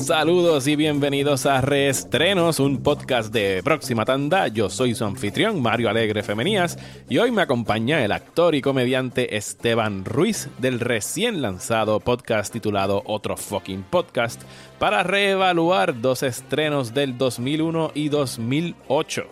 Saludos y bienvenidos a Reestrenos, un podcast de próxima tanda. Yo soy su anfitrión, Mario Alegre Femenías, y hoy me acompaña el actor y comediante Esteban Ruiz del recién lanzado podcast titulado Otro Fucking Podcast para reevaluar dos estrenos del 2001 y 2008.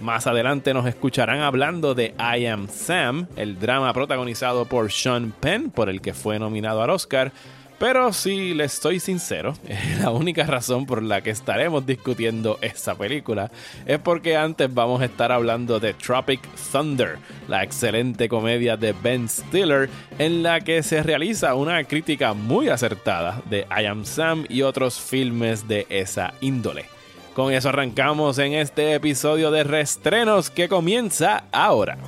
Más adelante nos escucharán hablando de I Am Sam, el drama protagonizado por Sean Penn, por el que fue nominado al Oscar pero si les soy sincero, la única razón por la que estaremos discutiendo esa película es porque antes vamos a estar hablando de Tropic Thunder, la excelente comedia de Ben Stiller, en la que se realiza una crítica muy acertada de I Am Sam y otros filmes de esa índole. Con eso arrancamos en este episodio de Restrenos que comienza ahora.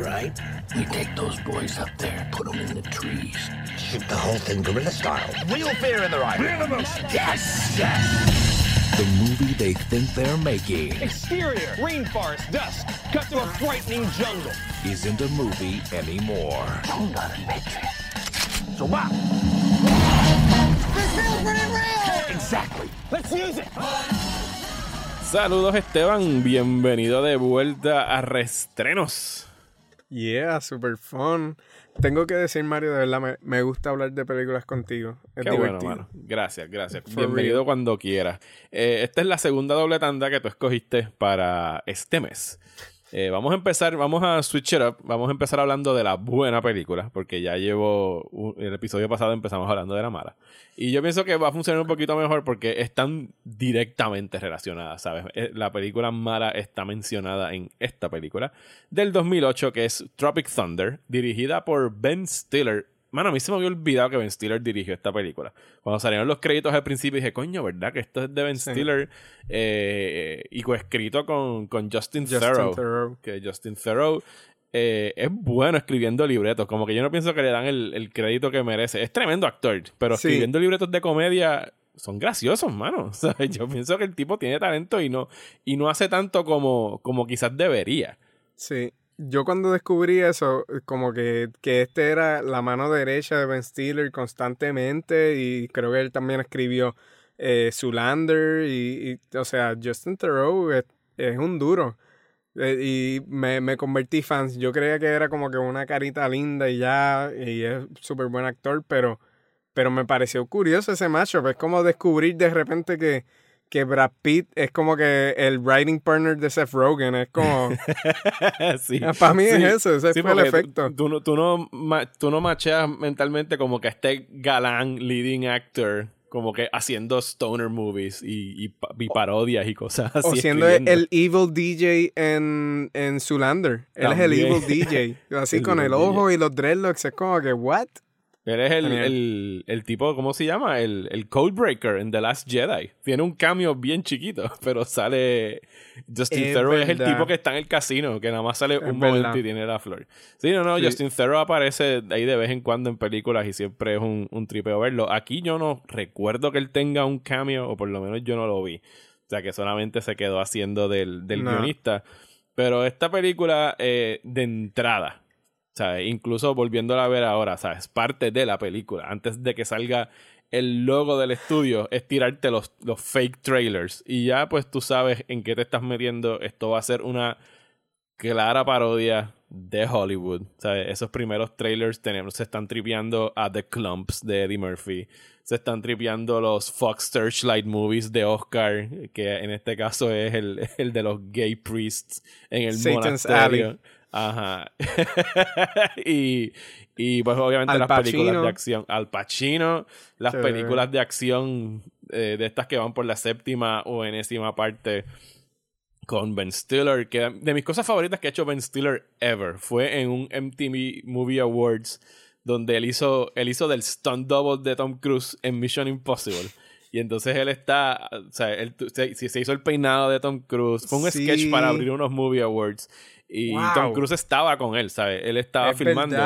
Right? We take those boys up there, put them in the trees. Shoot the whole thing guerrilla style. Real fear in the. Real emotion. Yes, yes. The movie they think they're making. Exterior, rainforest, dusk, cut to a frightening jungle. Isn't a movie anymore. Don't got a picture. So what? This feels pretty real! Exactly. Let's use it! Saludos Esteban, bienvenido de vuelta a Restrenos. Yeah, super fun. Tengo que decir, Mario, de verdad, me, gusta hablar de películas contigo. Es Qué divertido. bueno, Gracias, gracias. bienvenido cuando quieras. Eh, esta es la segunda doble tanda que tú escogiste para este mes. Eh, vamos a empezar, vamos a switch it up. Vamos a empezar hablando de la buena película, porque ya llevo. el episodio pasado empezamos hablando de la mala. Y yo pienso que va a funcionar un poquito mejor porque están directamente relacionadas, ¿sabes? Eh, la película mala está mencionada en esta película del 2008, que es Tropic Thunder, dirigida por Ben Stiller Mano, a mí se me había olvidado que Ben Stiller dirigió esta película. Cuando salieron los créditos al principio dije, coño, ¿verdad? Que esto es de Ben Stiller eh, y coescrito con, con Justin, Justin Que Justin Theroux eh, es bueno escribiendo libretos. Como que yo no pienso que le dan el, crédito que merece. Es tremendo actor, pero escribiendo libretos de comedia son graciosos, mano. yo pienso que el tipo tiene talento y no, y no hace tanto como, como quizás debería. Sí yo cuando descubrí eso, como que, que este era la mano derecha de Ben Stiller constantemente y creo que él también escribió eh, Zulander y, o sea, Justin Theroux es, un duro. Eh, y me, me, convertí fans. Yo creía que era como que una carita linda y ya, y es súper buen actor, pero, pero me pareció curioso ese matchup. Es como descubrir de repente que que Brad Pitt es como que el writing partner de Seth Rogen. Es como. sí, ah, Para mí es eso, ese fue el efecto. Tú, no, tú, no, tú no macheas mentalmente como que este galán leading actor. Como que haciendo stoner movies y, y, parodias y cosas así. O siendo el evil DJ en, en Zulander. Él es el evil DJ. Así con el ojo y los dreadlocks. Es como que, ¿what? Eres el, el, el, tipo, ¿cómo se llama? El, el Codebreaker en The Last Jedi. Tiene un cambio bien chiquito, pero sale. Justin Theroux es el tipo que está en el casino, que nada más sale un momento y tiene la flor. Sí, no, no, Justin Theroux aparece ahí de vez en cuando en películas y siempre es un, un tripeo verlo. Aquí yo no recuerdo que él tenga un cambio, o por lo menos yo no lo vi. O sea, que solamente se quedó haciendo del, del guionista. Pero esta película, eh, de entrada, Incluso volviéndola a ver ahora, ¿sabes? Parte de la película. Antes de que salga el logo del estudio, es tirarte los, los fake trailers. Y ya pues tú sabes en qué te estás metiendo. Esto va a ser una clara parodia de Hollywood. ¿sabes? Esos primeros trailers tenemos, se están tripeando a The Clumps de Eddie Murphy. Se están tripeando los Fox Searchlight Movies de Oscar, que en este caso es el, el de los gay priests en el Satan's monasterio. Ajá. y, y pues obviamente las películas de acción. Al Pacino, las películas de acción eh, de estas que van por la séptima o enésima parte con Ben Stiller, que de mis cosas favoritas que ha hecho Ben Stiller ever fue en un MTV Movie Awards donde él hizo, él hizo del stunt double de Tom Cruise en Mission Impossible. Y entonces él está, o sea, él, se, hizo el peinado de Tom Cruise. Fue un sketch para abrir unos Movie Awards. Y Tom Cruise estaba con él, ¿sabes? Él estaba filmando.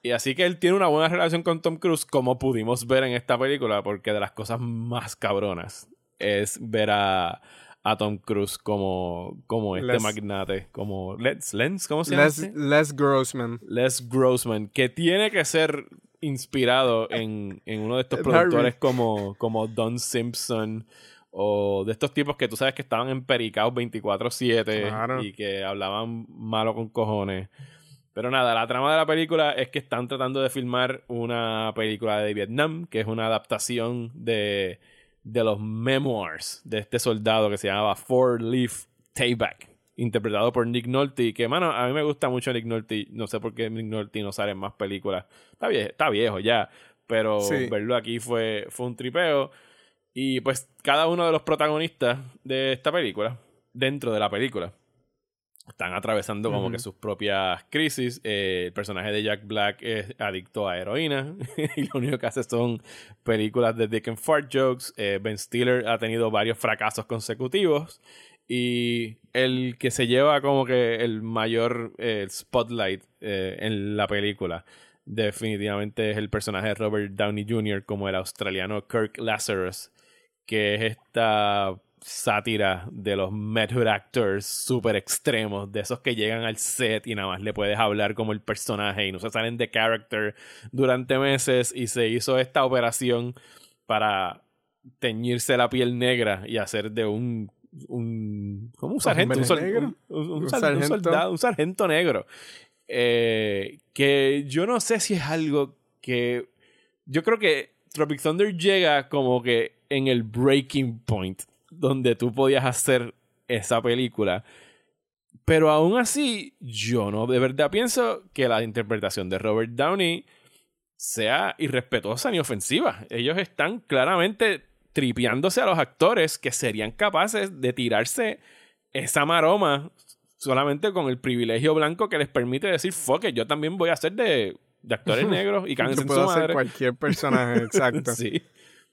Y así que él tiene una buena relación con Tom Cruise, como pudimos ver en esta película, porque de las cosas más cabronas es ver a, a Tom Cruise como, como este magnate, como Les, Lens, ¿cómo se llama? Les, Les Grossman. Les Grossman, que tiene que ser inspirado en, en uno de estos productores como, como Don Simpson o de estos tipos que tú sabes que estaban empericados 24/7 y que hablaban malo con cojones. Pero nada, la trama de la película es que están tratando de filmar una película de Vietnam, que es una adaptación de, de los memoirs de este soldado que se llamaba Four Leaf Tayback, interpretado por Nick Nolte, que mano, a mí me gusta mucho Nick Nolte, no sé por qué Nick Nolte no sale en más películas. Está viejo, está viejo ya, pero verlo aquí fue, fue un tripeo. Y pues cada uno de los protagonistas de esta película, dentro de la película, están atravesando como que sus propias crisis. Eh, el personaje de Jack Black es adicto a heroína y lo único que hace son películas de Dick and Fart jokes. Eh, ben Stiller ha tenido varios fracasos consecutivos y el que se lleva como que el mayor eh, spotlight en la película definitivamente es el personaje de Robert Downey Jr. como el australiano Kirk Lazarus que es esta sátira de los method actors super extremos, de esos que llegan al set y nada más le puedes hablar como el personaje y no se salen de character durante meses y se hizo esta operación para teñirse la piel negra y hacer de un un como un sargento, un, soldado, un sargento negro. Eh, que yo no sé si es algo que yo creo que Tropic Thunder llega como que en el breaking point donde tú podías hacer esa película. Pero aún así, yo no de verdad pienso que la interpretación de Robert Downey sea irrespetuosa ni ofensiva. Ellos están claramente tripeándose a los actores que serían capaces de tirarse esa maroma solamente con el privilegio blanco que les permite decir, fuck it, yo también voy a hacer de, de actores negros y cáncer en su hacer cualquier personaje, exacto. sí.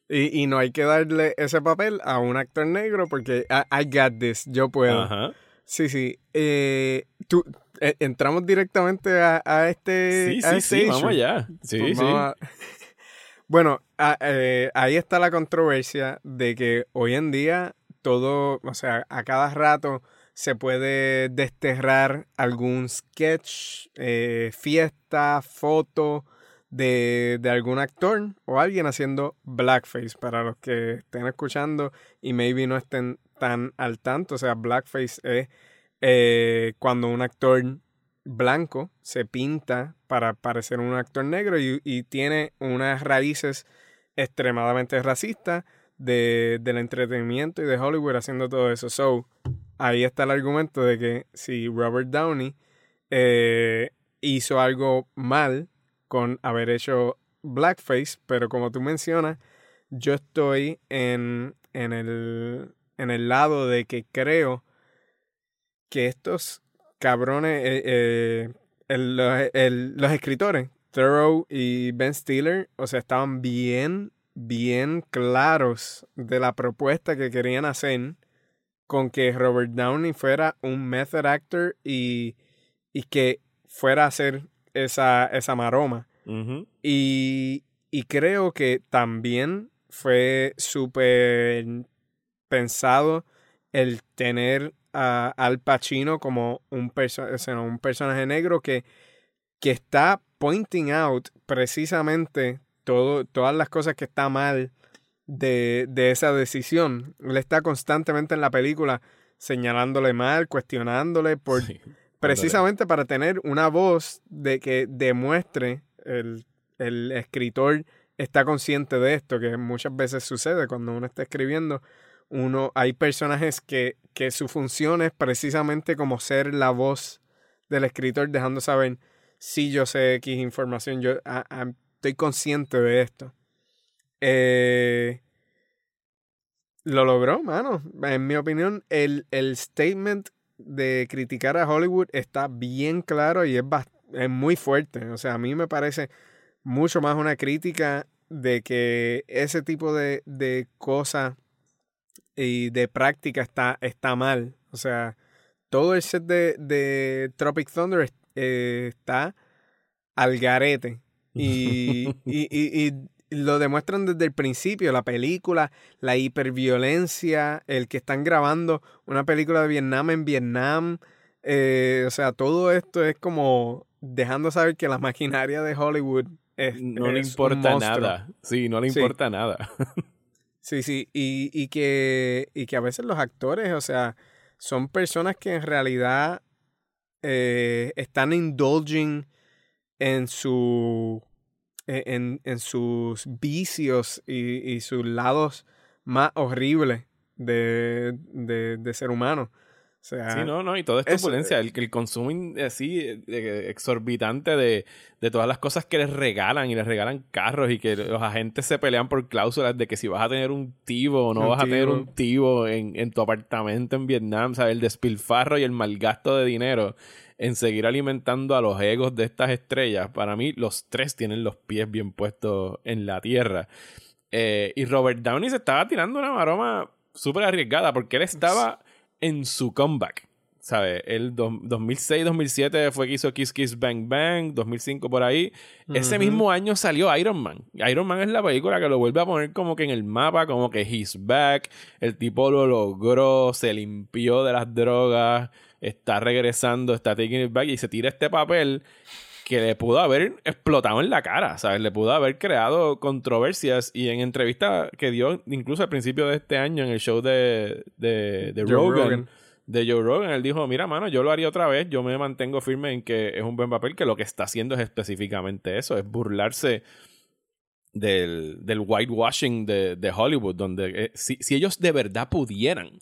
Y, y, no hay que darle ese papel a un actor negro porque I, got this, yo puedo. Ajá. Sí, sí. Eh, tú, eh, entramos directamente a, a este. Sí, sí, este sí, vamos allá. Sí, pues sí. Bueno, eh, ahí está la controversia de que hoy en día todo, o sea, a cada rato se puede desterrar algún sketch, fiesta, foto de, de, algún actor o alguien haciendo blackface para los que estén escuchando y maybe no estén tan al tanto. O sea, blackface es eh, cuando un actor blanco se pinta para parecer un actor negro y, y tiene unas raíces extremadamente racistas de, del entretenimiento y de Hollywood haciendo todo eso. So, ahí está el argumento de que si Robert Downey eh, hizo algo mal con haber hecho blackface, pero como tú mencionas, yo estoy en, en, el, en el lado de que creo que estos cabrones, eh, eh, los escritores, Thoreau y Ben Stiller, o sea, estaban bien, bien claros de la propuesta que querían hacer con que Robert Downey fuera un method actor y, y que fuera a hacer esa, esa maroma. y, y creo que también fue súper pensado el tener a Al Pacino como un, un personaje negro que, que está pointing out precisamente todo, todas las cosas que está mal de, de esa decisión. Él está constantemente en la película señalándole mal, cuestionándole por precisamente para tener una voz de que demuestre el, el escritor está consciente de esto, que muchas veces sucede cuando uno está escribiendo. Uno, hay personajes que, que su función es precisamente como ser la voz del escritor, dejando saber si yo sé X información, yo estoy consciente de esto. Eh, lo logró, mano. En mi opinión, el, el statement de criticar a Hollywood está bien claro y es, es muy fuerte. O sea, a mí me parece mucho más una crítica de que ese tipo de, de cosas y de práctica está, está mal. O sea, todo el set de, de Tropic Thunder eh, está al garete. Y, y, y, lo demuestran desde el principio, la película, la hiperviolencia, el que están grabando una película de Vietnam en Vietnam. Eh, o sea, todo esto es como dejando saber que la maquinaria de Hollywood no le importa nada. Sí, no le importa nada. sí, sí, y, y, que, y que a veces los actores, o sea, son personas que en realidad eh, están indulging en su en, en sus vicios y, y, sus lados más horribles de, de, de ser humano. O sea, sí, no, no, y toda esta opulencia, el, el consumo así exorbitante de, de, todas las cosas que les regalan y les regalan carros y que los agentes se pelean por cláusulas de que si vas a tener un tivo o no vas a tener un tivo en, en tu apartamento en Vietnam, ¿sabes? El despilfarro y el malgasto de dinero en seguir alimentando a los egos de estas estrellas. Para mí, los tres tienen los pies bien puestos en la tierra. Eh, y Robert Downey se estaba tirando una maroma súper arriesgada porque él estaba en su comeback. ¿Sabes? El 2006-2007 fue que hizo Kiss Kiss Bang Bang, 2005 por ahí. Ese mismo año salió Iron Man. Iron Man es la película que lo vuelve a poner como que en el mapa, como que he's back. El tipo lo logró, se limpió de las drogas está regresando, está taking it back y se tira este papel que le pudo haber explotado en la cara, ¿sabes? Le pudo haber creado controversias y en entrevista que dio incluso al principio de este año en el show de, de, de Rogan, de Joe Rogan, él dijo, mira, mano, yo lo haría otra vez, yo me mantengo firme en que es un buen papel, que lo que está haciendo es específicamente eso, es burlarse del, del whitewashing de, de Hollywood, donde eh, si, si ellos de verdad pudieran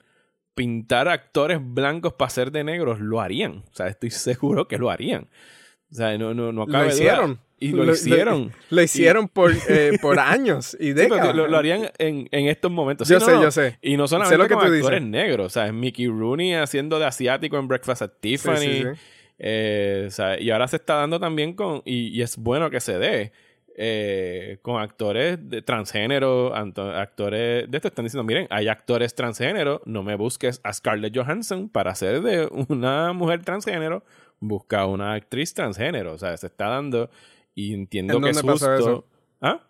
pintar actores blancos para ser de negros, lo harían. O sea, estoy seguro que lo harían. O sea, no, no, no Lo hicieron. Y lo, hicieron. Lo, hicieron por, eh, por años y décadas. lo, harían en, en, estos momentos. yo sé, yo sé. Y no solamente lo que con actores negros. O sea, Mickey Rooney haciendo de asiático en Breakfast at Tiffany. Eh, o sea, y ahora se está dando también con... Y, y es bueno que se dé eh, con actores de transgénero, actores de esto están diciendo, miren, hay actores transgénero, no me busques a Scarlett Johansson para ser de una mujer transgénero, busca una actriz transgénero, o sea, se está dando y entiendo que es justo. Eso? ¿Ah?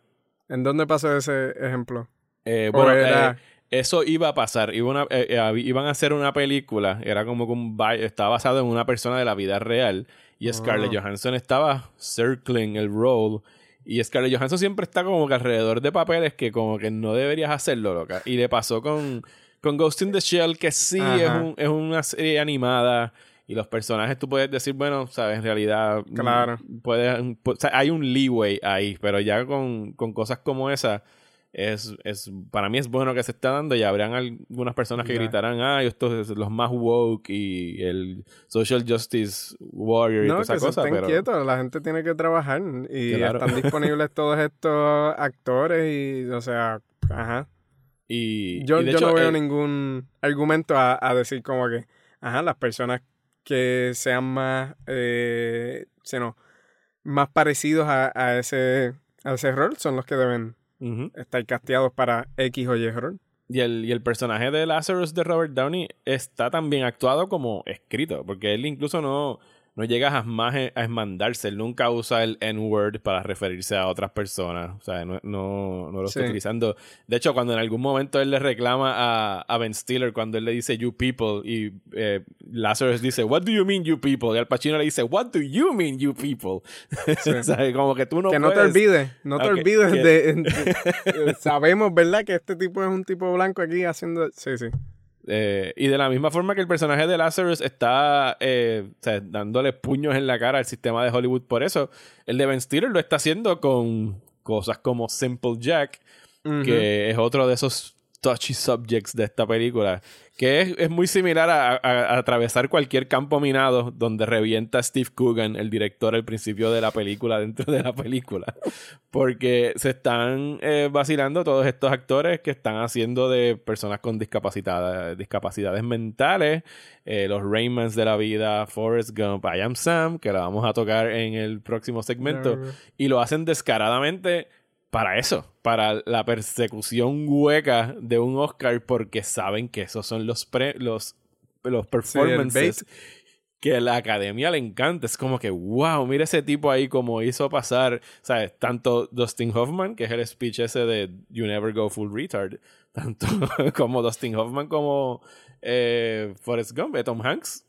¿En dónde pasó ese ejemplo? Eh, bueno, eh, eso iba a pasar. Iba iban a hacer una película. Era como que un. Estaba basado en una persona de la vida real. Y Scarlett ah. Johansson estaba circling el role y Scarlett Johansson siempre está como que alrededor de papeles que como que no deberías hacerlo, loca. Y le pasó con, con Ghost in the Shell, que sí es, un, es, una serie animada. Y los personajes tú puedes decir, bueno, sabes, en realidad... Claro. Puede, hay un leeway ahí, pero ya con, con cosas como esa es, es, para mí es bueno que se está dando y habrán algunas personas que gritarán, ah, estos los más woke y el social justice warrior y toda esa cosa. Estén quietos, la gente tiene que trabajar y están disponibles todos estos actores y, o sea, ajá. Y, yo, yo no veo ningún argumento a, decir como que, ajá, las personas que sean más, eh, sino, más parecidos a, a, ese, a ese rol son los que deben estar casteados para X o Y rol. Y el, y el personaje de Lazarus de Robert Downey está tan bien actuado como escrito, porque él incluso no, no llega jamás a esmandarse. Él nunca usa el N-word para referirse a otras personas. O sea, no, no, lo está utilizando. De hecho, cuando en algún momento él le reclama a, a Ben Stiller, cuando él le dice you people, y eh, Lazarus dice, What do you mean you people? Y Al Pacino le dice, What do you mean you people? o sea, como que tú no Que no te olvides, no te olvides de. sabemos, ¿verdad? Que este tipo es un tipo blanco aquí haciendo. Sí, sí. Eh, y de la misma forma que el personaje de Lazarus está eh, dándole puños en la cara al sistema de Hollywood por eso, el de Ben Stiller lo está haciendo con cosas como Simple Jack, que es otro de esos touchy subjects de esta película, que es, es muy similar a, atravesar cualquier campo minado donde revienta Steve Coogan, el director, al principio de la película, dentro de la película. Porque se están eh, vacilando todos estos actores que están haciendo de personas con discapacidades, discapacidades mentales, eh, los Raymans de la vida, Forrest Gump, I Am Sam, que la vamos a tocar en el próximo segmento, y lo hacen descaradamente para eso, para la persecución hueca de un Oscar porque saben que esos son los pre, los, los performances que la academia le encanta. Es como que, wow, mira ese tipo ahí como hizo pasar, ¿sabes? Tanto Dustin Hoffman, que es el speech ese de You Never Go Full Retard, tanto como Dustin Hoffman como eh, Forrest Gump, Tom Hanks,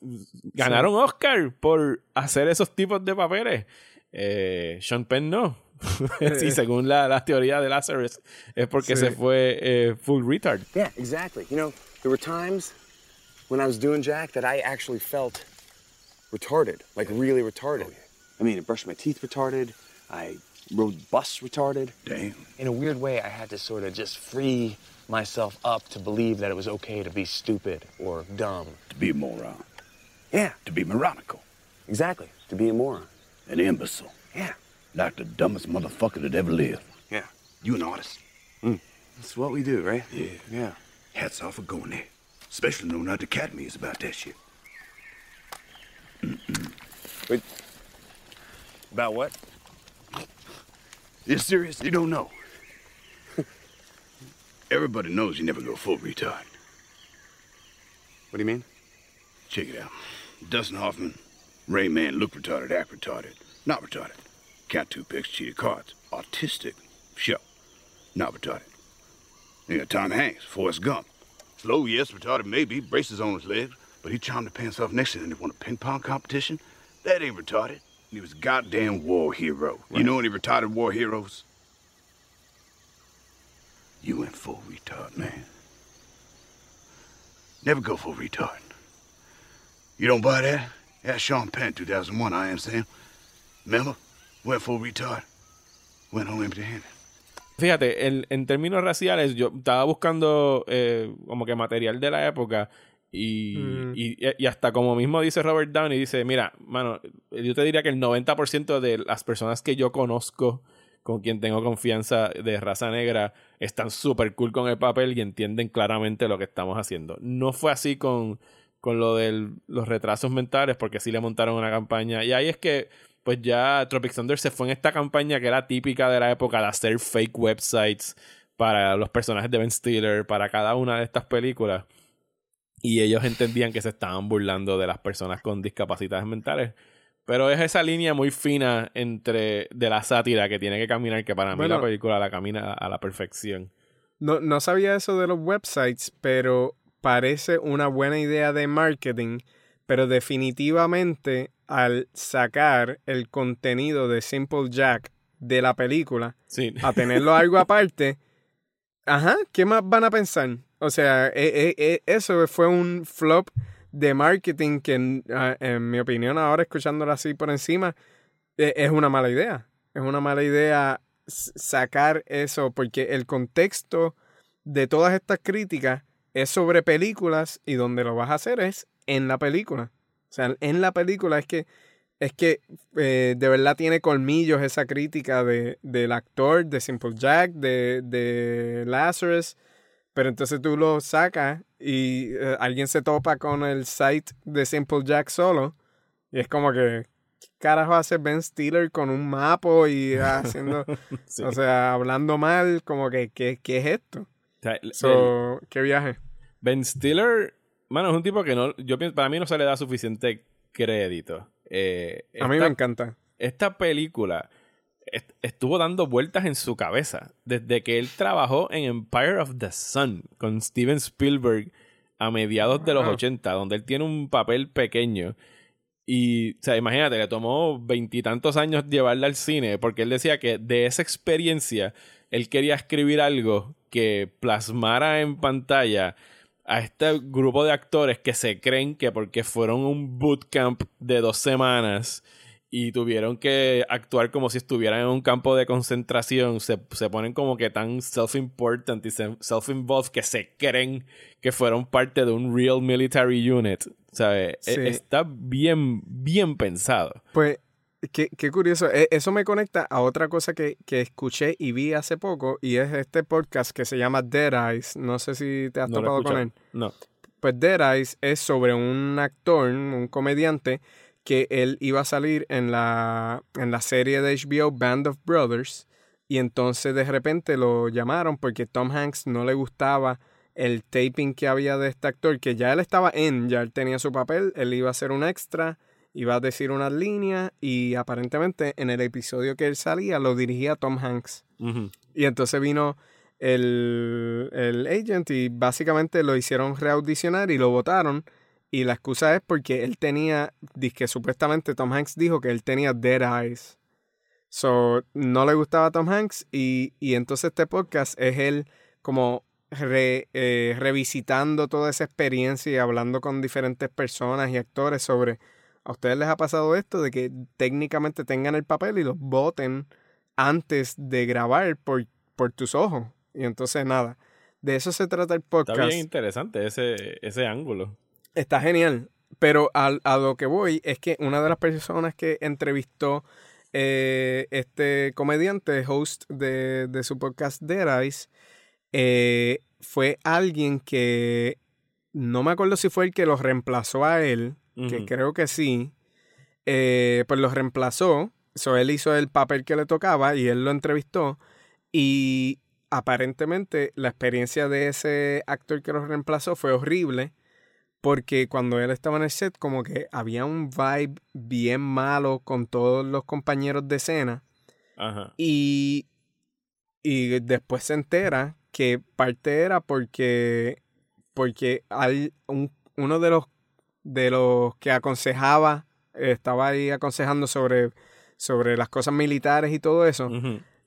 ganaron Oscar por hacer esos tipos de papeles. Eh, Sean Penn no. sí, según la, la, teoría de Lazarus, es porque sí. se fue eh, full retard. Yeah, exactly. You know, there were times when I was doing Jack that I actually felt retarded, like really retarded. I mean, I brushed my teeth retarded. I rode bus retarded. Damn. In a weird way, I had to sort of just free myself up to believe that it was okay to be stupid or dumb. To be a moron. Yeah. To be moronical. Exactly. To be a moron. An imbecile. Yeah. Like the dumbest motherfucker that ever lived. Yeah. You an artist. Mm. That's what we do, right? Yeah. Yeah. Hats off for going there. Especially knowing how the academy is about that shit. Mm-mm. Wait. About what? You serious? You don't know? Everybody knows you never go full retard. What do you mean? Check it out. Dustin Hoffman, Rain Man, look retarded, act retarded. Not retarded. Count two picks, cheated cards. Autistic. Sure. Not retarded. You got Tom Hanks, Forrest Gump. Slow, yes, retarded maybe, braces on his legs, but he charmed the pants off next to him and he won a ping pong competition. That ain't retarded. He was a goddamn war hero. Right. You know any retarded war heroes? You went full retard, man. Never go full retard. You don't buy that? That's Sean Penn, 2001, I am Sam. Remember? Went full retard. Went home empty-handed. Fíjate, en, en, términos raciales, yo estaba buscando eh, como que material de la época y, mm. y, y, hasta como mismo dice Robert Downey, dice, mira, mano, yo te diría que el 90% de las personas que yo conozco con quien tengo confianza de raza negra están súper cool con el papel y entienden claramente lo que estamos haciendo. No fue así con, con lo de los retrasos mentales porque sí le montaron una campaña y ahí es que pues ya Tropic Thunder se fue en esta campaña que era típica de la época de hacer fake websites para los personajes de Ben Stiller, para cada una de estas películas. Y ellos entendían que se estaban burlando de las personas con discapacidades mentales. Pero es esa línea muy fina entre de la sátira que tiene que caminar, que para bueno, mí la película la camina a la perfección. No, no sabía eso de los websites, pero parece una buena idea de marketing, pero definitivamente al sacar el contenido de Simple Jack de la película sí. a tenerlo algo aparte, ajá, ¿qué más van a pensar? O sea, eh, eh, eso fue un flop de marketing que, en, en mi opinión, ahora escuchándolo así por encima, eh, es una mala idea. Es una mala idea sacar eso, porque el contexto de todas estas críticas es sobre películas y donde lo vas a hacer es en la película. O sea, en la película es que es que eh, de verdad tiene colmillos esa crítica de, del actor, de Simple Jack, de, de Lazarus. Pero entonces tú lo sacas y eh, alguien se topa con el site de Simple Jack solo. Y es como que, ¿qué carajo hace Ben Stiller con un mapo y haciendo, sí. o sea, hablando mal? Como que, ¿qué, qué es esto? O sea, so, ¿Qué viaje? Ben Stiller, mano, es un tipo que no, yo pienso, para mí no se le da suficiente crédito. Eh, A mí me encanta. Esta película estuvo dando vueltas en su cabeza desde que él trabajó en Empire of the Sun con Steven Spielberg a mediados de los 80, donde él tiene un papel pequeño. Y, o sea, imagínate, le tomó veintitantos años llevarla al cine, porque él decía que de esa experiencia él quería escribir algo que plasmara en pantalla a este grupo de actores que se creen que porque fueron un bootcamp de dos semanas y tuvieron que actuar como si estuvieran en un campo de concentración, se, se ponen como que tan self-important y self-involved que se creen que fueron parte de un real military unit. ¿Sabes? Sí. Está bien, bien pensado. Pues, qué, qué, curioso. Eso me conecta a otra cosa que, que, escuché y vi hace poco, y es este podcast que se llama Dead Eyes. No sé si te has no topado con él. No. Pues Dead Eyes es sobre un actor, un comediante, que él iba a salir en la, en la serie de HBO Band of Brothers y entonces de repente lo llamaron porque Tom Hanks no le gustaba el taping que había de este actor, que ya él estaba en, ya él tenía su papel, él iba a ser un extra, iba a decir unas líneas y aparentemente en el episodio que él salía lo dirigía Tom Hanks. Y entonces vino el, el agent y básicamente lo hicieron reaudicionar y lo votaron. Y la excusa es porque él tenía, que supuestamente Tom Hanks dijo que él tenía dead eyes. So, no le gustaba a Tom Hanks y, y entonces este podcast es él como eh, revisitando toda esa experiencia y hablando con diferentes personas y actores sobre, ¿a ustedes les ha pasado esto de que técnicamente tengan el papel y los voten antes de grabar por, por tus ojos? Y entonces nada, de eso se trata el podcast. Está bien interesante ese, ese ángulo. Está genial. Pero a, lo que voy es que una de las personas que entrevistó eh, este comediante, host de, de su podcast Dead Eyes, eh, fue alguien que no me acuerdo si fue el que lo reemplazó a él, que creo que sí, eh, pues lo reemplazó, so él hizo el papel que le tocaba y él lo entrevistó y aparentemente la experiencia de ese actor que lo reemplazó fue horrible porque cuando él estaba en el set como que había un vibe bien malo con todos los compañeros de escena y y después se entera que parte era porque, porque un, uno de los, de los que aconsejaba, estaba ahí aconsejando sobre, sobre las cosas militares y todo eso,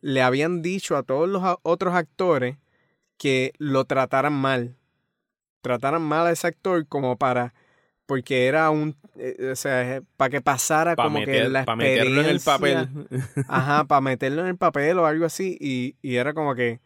le habían dicho a todos los otros actores que lo trataran mal. Trataran mal a ese actor como para porque era un eh, o sea para que pasara como que la experiencia para meterlo en el papel. Ajá para meterlo en el papel o algo así y, y era como que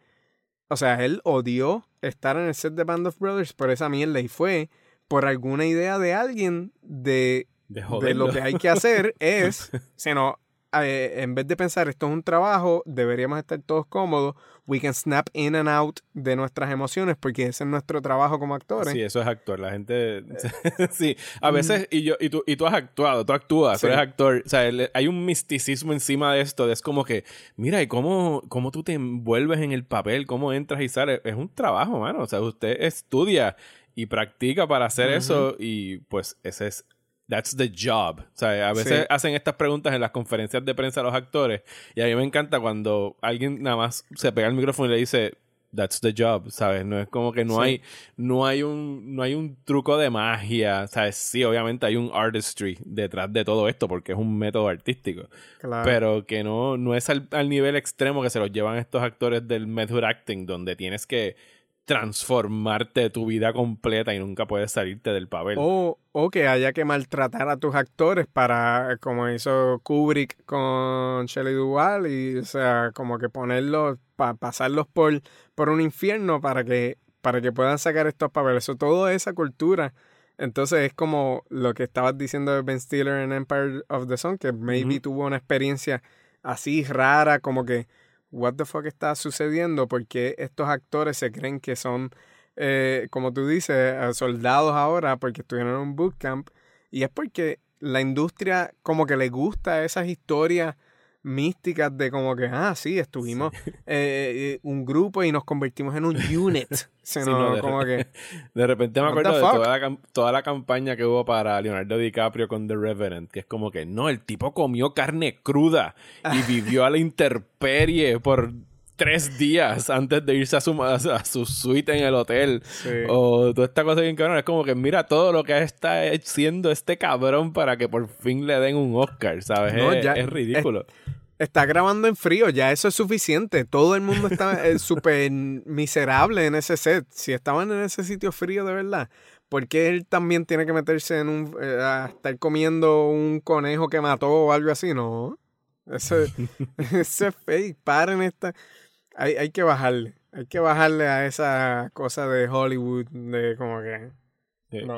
o sea, él odió estar en el set de Band of Brothers por esa mierda y fue por alguna idea de alguien de, de, lo que hay que hacer es, sino, eh, en vez de pensar esto es un trabajo, deberíamos estar todos cómodos, we can snap in and out de nuestras emociones porque ese es nuestro trabajo como actores. Sí, eso es actuar. La gente, sí, a veces, y, yo, y, tú, y tú has actuado, tú actúas, tú eres actor. O sea, hay un misticismo encima de esto, es como que, mira, y cómo, cómo tú te envuelves en el papel, cómo entras y sales. Es un trabajo, mano. O sea, usted estudia y practica para hacer eso y pues ese es That's the job. O sea, a veces hacen estas preguntas en las conferencias de prensa a los actores y a mí me encanta cuando alguien nada más se pega el micrófono y le dice That's the job, ¿sabes? No es como que no hay no hay un no hay un truco de magia, ¿sabes? Sí, obviamente hay un artistry detrás de todo esto porque es un método artístico. Pero que no no es al, al nivel extremo que se los llevan estos actores del method acting donde tienes que transformarte tu vida completa y nunca puedes salirte del papel. O, o que haya que maltratar a tus actores para, como hizo Kubrick con Shelley Duvall, y o sea, como que ponerlos, para pasarlos por, por un infierno para que, para que puedan sacar estos papeles. Eso, toda esa cultura. Entonces es como lo que estabas diciendo de Ben Stiller en Empire of the Sun, que maybe tuvo una experiencia así rara, como que what the fuck está sucediendo, porque estos actores se creen que son, eh, como tú dices, eh, soldados ahora porque estuvieron en un bootcamp, y es porque la industria como que le gusta esas historias místicas de como que, ah, sí, estuvimos eh, un grupo y nos convertimos en un unit. de, como que, de repente me acuerdo de toda la, toda la, campaña que hubo para Leonardo DiCaprio con The Revenant, que es como que, no, el tipo comió carne cruda y vivió a la intemperie por tres días antes de irse a su, a su suite en el hotel. O toda esta cosa bien cabrón. Es como que mira todo lo que está haciendo este cabrón para que por fin le den un Oscar, ¿sabes? es, ridículo. está grabando en frío, ya eso es suficiente. Todo el mundo está eh, súper miserable en ese set. Si estaban en ese sitio frío de verdad, ¿por qué él también tiene que meterse en un. Eh, a estar comiendo un conejo que mató o algo así? No. Ese, ese es fake. Paren esta hay, hay que bajarle. Hay que bajarle a esa cosa de Hollywood, de como que...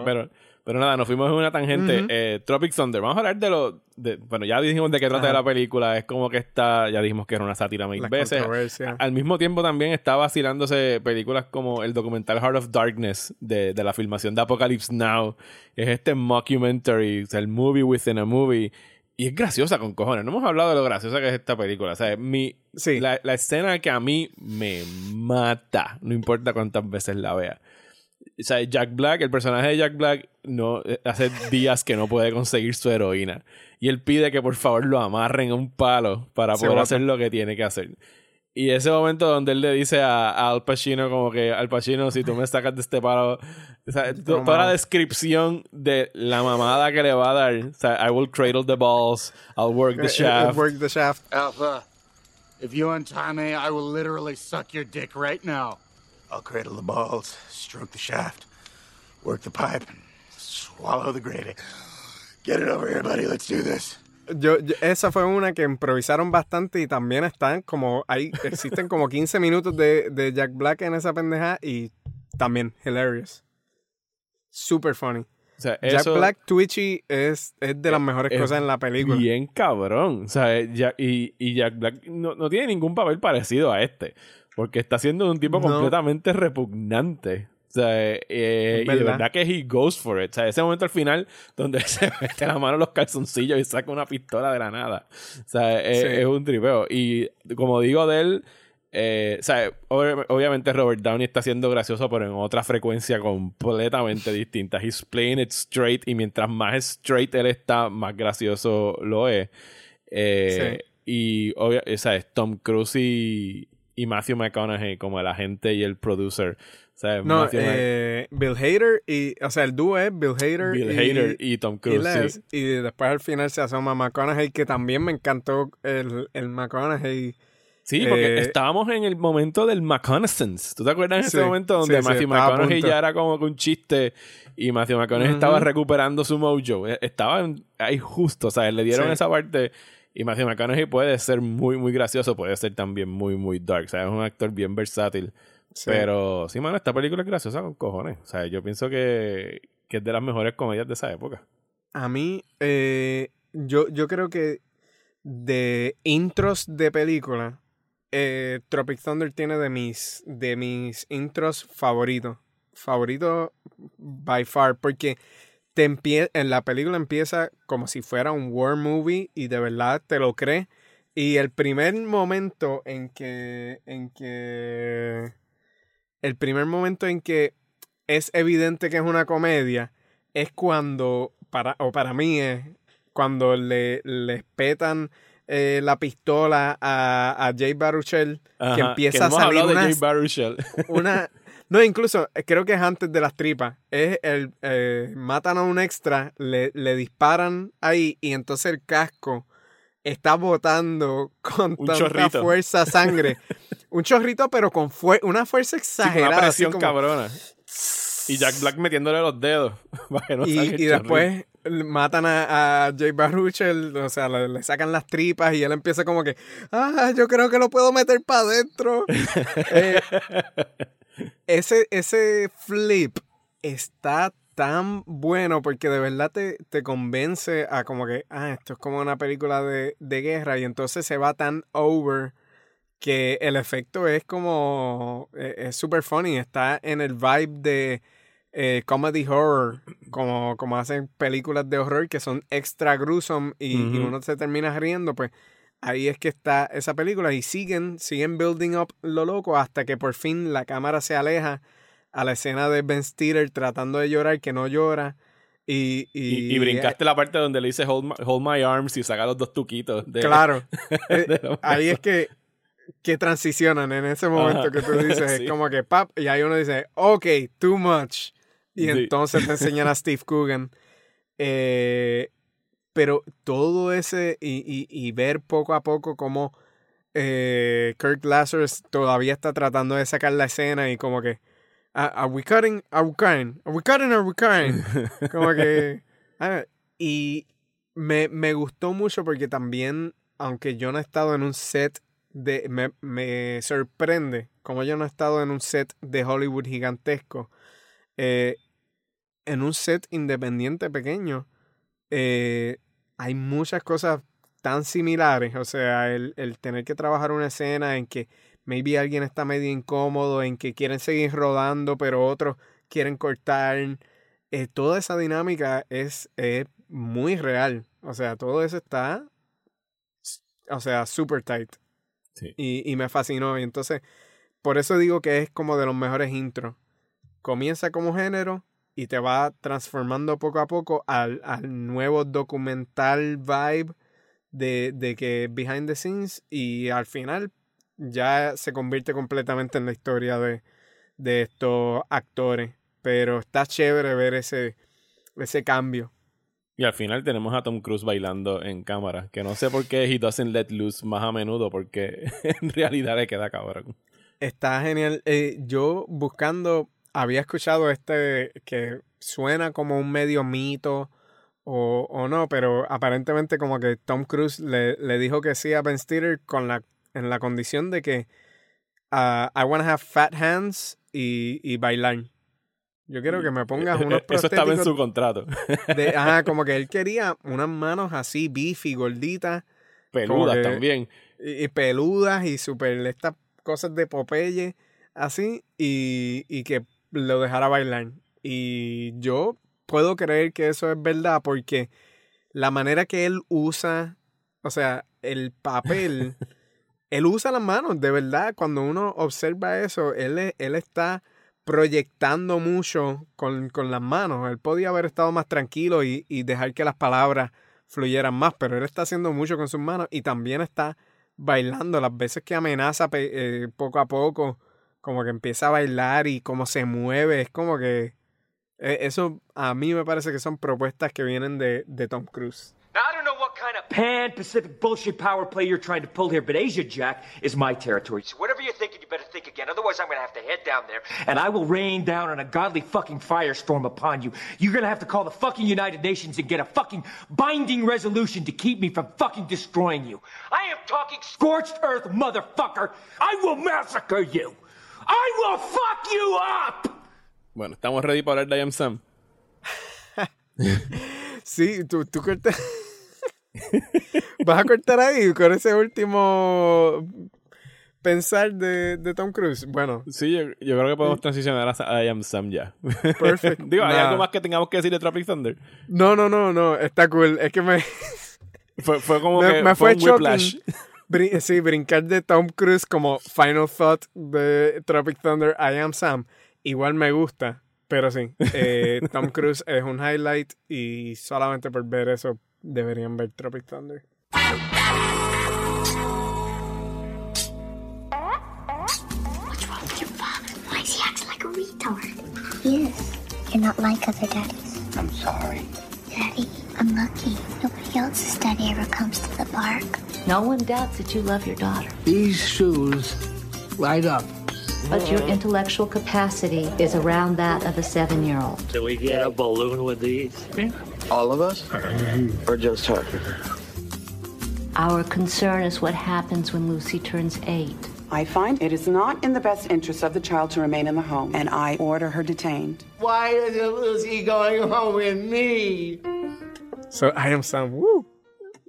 pero, pero nada, nos fuimos en una tangente. eh, Tropic Thunder. Vamos a hablar de lo... De, bueno, ya dijimos de qué trata la película. Es como que está... Ya dijimos que era una sátira mil veces. Al mismo tiempo también está vacilándose películas como el documental Heart of Darkness de, de la filmación de Apocalypse Now. Es este mockumentary, el movie within a movie. Y es graciosa con cojones. No hemos hablado de lo graciosa que es esta película. O sea, mi, la, escena que a mí me mata, no importa cuántas veces la vea, o sea, Jack Black, el personaje de Jack Black, no, hace días que no puede conseguir su heroína. Y él pide que por favor lo amarren a un palo para poder hacer lo que tiene que hacer. Y ese momento donde él le dice a, Al Pacino como que Al Pacino, si tú me sacas de este palo, o sea, toda la descripción de la mamada que le va a dar, o sea, I will cradle the balls, I'll work the shaft. Work the shaft. Alpha, if you untie me, I will literally suck your dick right now. I'll cradle the balls, stroke the shaft, work the pipe, and swallow the gravy. Get it over here, buddy. Let's do this. Yo, esa fue una que improvisaron bastante y también están como, hay, existen como 15 minutos de, de Jack Black en esa pendeja y también hilarious. Super funny. Jack Black Twitchy es, es de las mejores cosas en la película. Bien cabrón. O sea, y, y, Jack Black no, no, tiene ningún papel parecido a este. Porque está siendo un tipo completamente repugnante. O sea, eh, y de verdad que he goes for it. O sea, ese momento al final donde se mete la mano en los calzoncillos y saca una pistola de la nada. O sea, es, un tripeo. Y como digo de él, eh, o sea, obviamente Robert Downey está siendo gracioso, pero en otra frecuencia completamente distinta. He's playing it straight y mientras más straight él está, más gracioso lo es. Eh, y, obvio, o sea, Tom Cruise y, y Matthew McConaughey como el agente y el producer no, eh, Bill Hader y, o sea, el dúo es Bill Hader, Bill y, Hader y Tom Cruise. Y, después al final se asoma McConaughey, que también me encantó el, el McConaughey. Sí, porque eh, estábamos en el momento del McConaissance. ¿Tú te acuerdas en ese momento donde Matthew McConaughey ya era como un chiste y Matthew McConaughey estaba recuperando su mojo? E, estaba ahí justo, o sea, le dieron esa parte. Y Matthew McConaughey puede ser muy, muy gracioso, puede ser también muy, muy dark. O sea, es un actor bien versátil. Pero sí, mano, esta película es graciosa con cojones. O sea, yo pienso que, que es de las mejores comedias de esa época. A mí, eh, yo, yo creo que de intros de película, eh, Tropic Thunder tiene de mis, de mis intros favoritos. Favoritos by far, porque te en la película empieza como si fuera un war movie y de verdad te lo crees. Y el primer momento en que, en que el primer momento en que es evidente que es una comedia es cuando, para, o para mí es, cuando le, les petan eh, la pistola a, a Jay Baruchel, que empieza a salir una, de Jay una, no, incluso eh, creo que es antes de las tripas. Es el eh, matan a un extra, le, le, disparan ahí y entonces el casco está botando con tanta fuerza sangre. un chorrito, pero con una fuerza exagerada. una presión cabrona. Y Jack Black metiéndole los dedos. y, después matan a, Jay Baruchel, o sea, le, sacan las tripas y él empieza como que, ah, yo creo que lo puedo meter para adentro. Eh, ese, ese flip está tan bueno porque de verdad te, te, convence a como que, ah, esto es como una película de, de, guerra y entonces se va tan over que el efecto es como, eh, es super funny, está en el vibe de eh, comedy horror, como, como hacen películas de horror que son extra gruesome y, y, uno se termina riendo, pues ahí es que está esa película y siguen, siguen building up lo loco hasta que por fin la cámara se aleja a la escena de Ben Stiller tratando de llorar, que no llora. Y, y, brincaste la parte donde le dice hold my, arms y saca los dos tuquitos. claro. Eh, ahí es que, que transicionan en ese momento que tú dices, es como que pap, y ahí uno dice, ok, too much. Y entonces te enseñan a Steve Coogan. Eh, pero todo ese, y, y, ver poco a poco cómo eh, Kirk Lazarus todavía está tratando de sacar la escena y como que are we cutting? Are we cutting? Are we cutting? Are we cutting? Como que. Ah, y me, me gustó mucho porque también, aunque yo no he estado en un set de. Me, me sorprende como yo no he estado en un set de Hollywood gigantesco. Eh, en un set independiente pequeño, eh, hay muchas cosas tan similares. O sea, el, el tener que trabajar una escena en que maybe alguien está medio incómodo en que quieren seguir rodando, pero otros quieren cortar. Eh, toda esa dinámica es, muy real. O sea, todo eso está, o sea, super tight. Y, y me fascinó. Y entonces, por eso digo que es como de los mejores intros. comienza como género y te va transformando poco a poco al, al nuevo documental vibe de, de que behind the scenes y al final ya se convierte completamente en la historia de, de estos actores. Pero está chévere ver ese, ese cambio. Y al final tenemos a Tom Cruise bailando en cámara, que no sé por qué he doesn't let loose más a menudo, porque en realidad le queda cabrón. Está genial. Eh, yo buscando, había escuchado este que suena como un medio mito o, o no, pero aparentemente como que Tom Cruise le, le, dijo que sí a Ben Stiller con la, en la condición de que uh, I want to have fat hands y, y bailar. Yo quiero que me pongas unos Eso estaba en su contrato. De, ajá, como que él quería unas manos así, beefy, gorditas. Peludas también. Y, y, peludas y super estas cosas de Popeye, así, y, y que lo dejara bailar. Y yo puedo creer que eso es verdad porque la manera que él usa, o sea, el papel, él usa las manos, de verdad, cuando uno observa eso, él, él está proyectando mucho con, con, las manos. Él podía haber estado más tranquilo y, y, dejar que las palabras fluyeran más, pero él está haciendo mucho con sus manos y también está bailando. Las veces que amenaza eh, poco a poco, como que empieza a bailar y cómo se mueve, es como que eh, eso a mí me parece que son propuestas que vienen de, de Tom Cruise. Now, I don't know what kind of pan Pacific bullshit power play you're trying to pull here, but Asia Jack is my territory. So whatever you're thinking, you better think again. Otherwise, I'm going to have to head down there, and I will rain down on a godly fucking firestorm upon you. You're going to have to call the fucking United Nations and get a fucking binding resolution to keep me from fucking destroying you. I am talking scorched earth, motherfucker. I will massacre you. I will fuck you up. Bueno, estamos ready para hablar de I Am Sam. sí, tú, tú cortas. Vas a cortar ahí con ese último pensar de, de Tom Cruise. Bueno. Sí, yo, yo, creo que podemos transicionar a I Am Sam ya. Perfecto. Digo, ¿hay nah. algo más que tengamos que decir de Tropic Thunder? No, no, no, no. Está cool. Es que me. fue, fue como me, que. Me fue, fue un. Brin sí, brincar de Tom Cruise como Final Thought de Tropic Thunder, I Am Sam. Igual me gusta, pero sí. Eh, Tom Cruise es un highlight y solamente por ver eso deberían ver Tropic Thunder. What's wrong with your father? Why is he acting like a retard? He is. You're not like other daddies. I'm sorry. Daddy, I'm lucky. Nobody else's daddy ever comes to the park. No one doubts that you love your daughter. These shoes light up. But your intellectual capacity is around that of a seven year old. Do we get a balloon with these? All of us? or just her? Our concern is what happens when Lucy turns eight. I find it is not in the best interest of the child to remain in the home, and I order her detained. Why is Lucy going home with me? So I am Sam. Woo.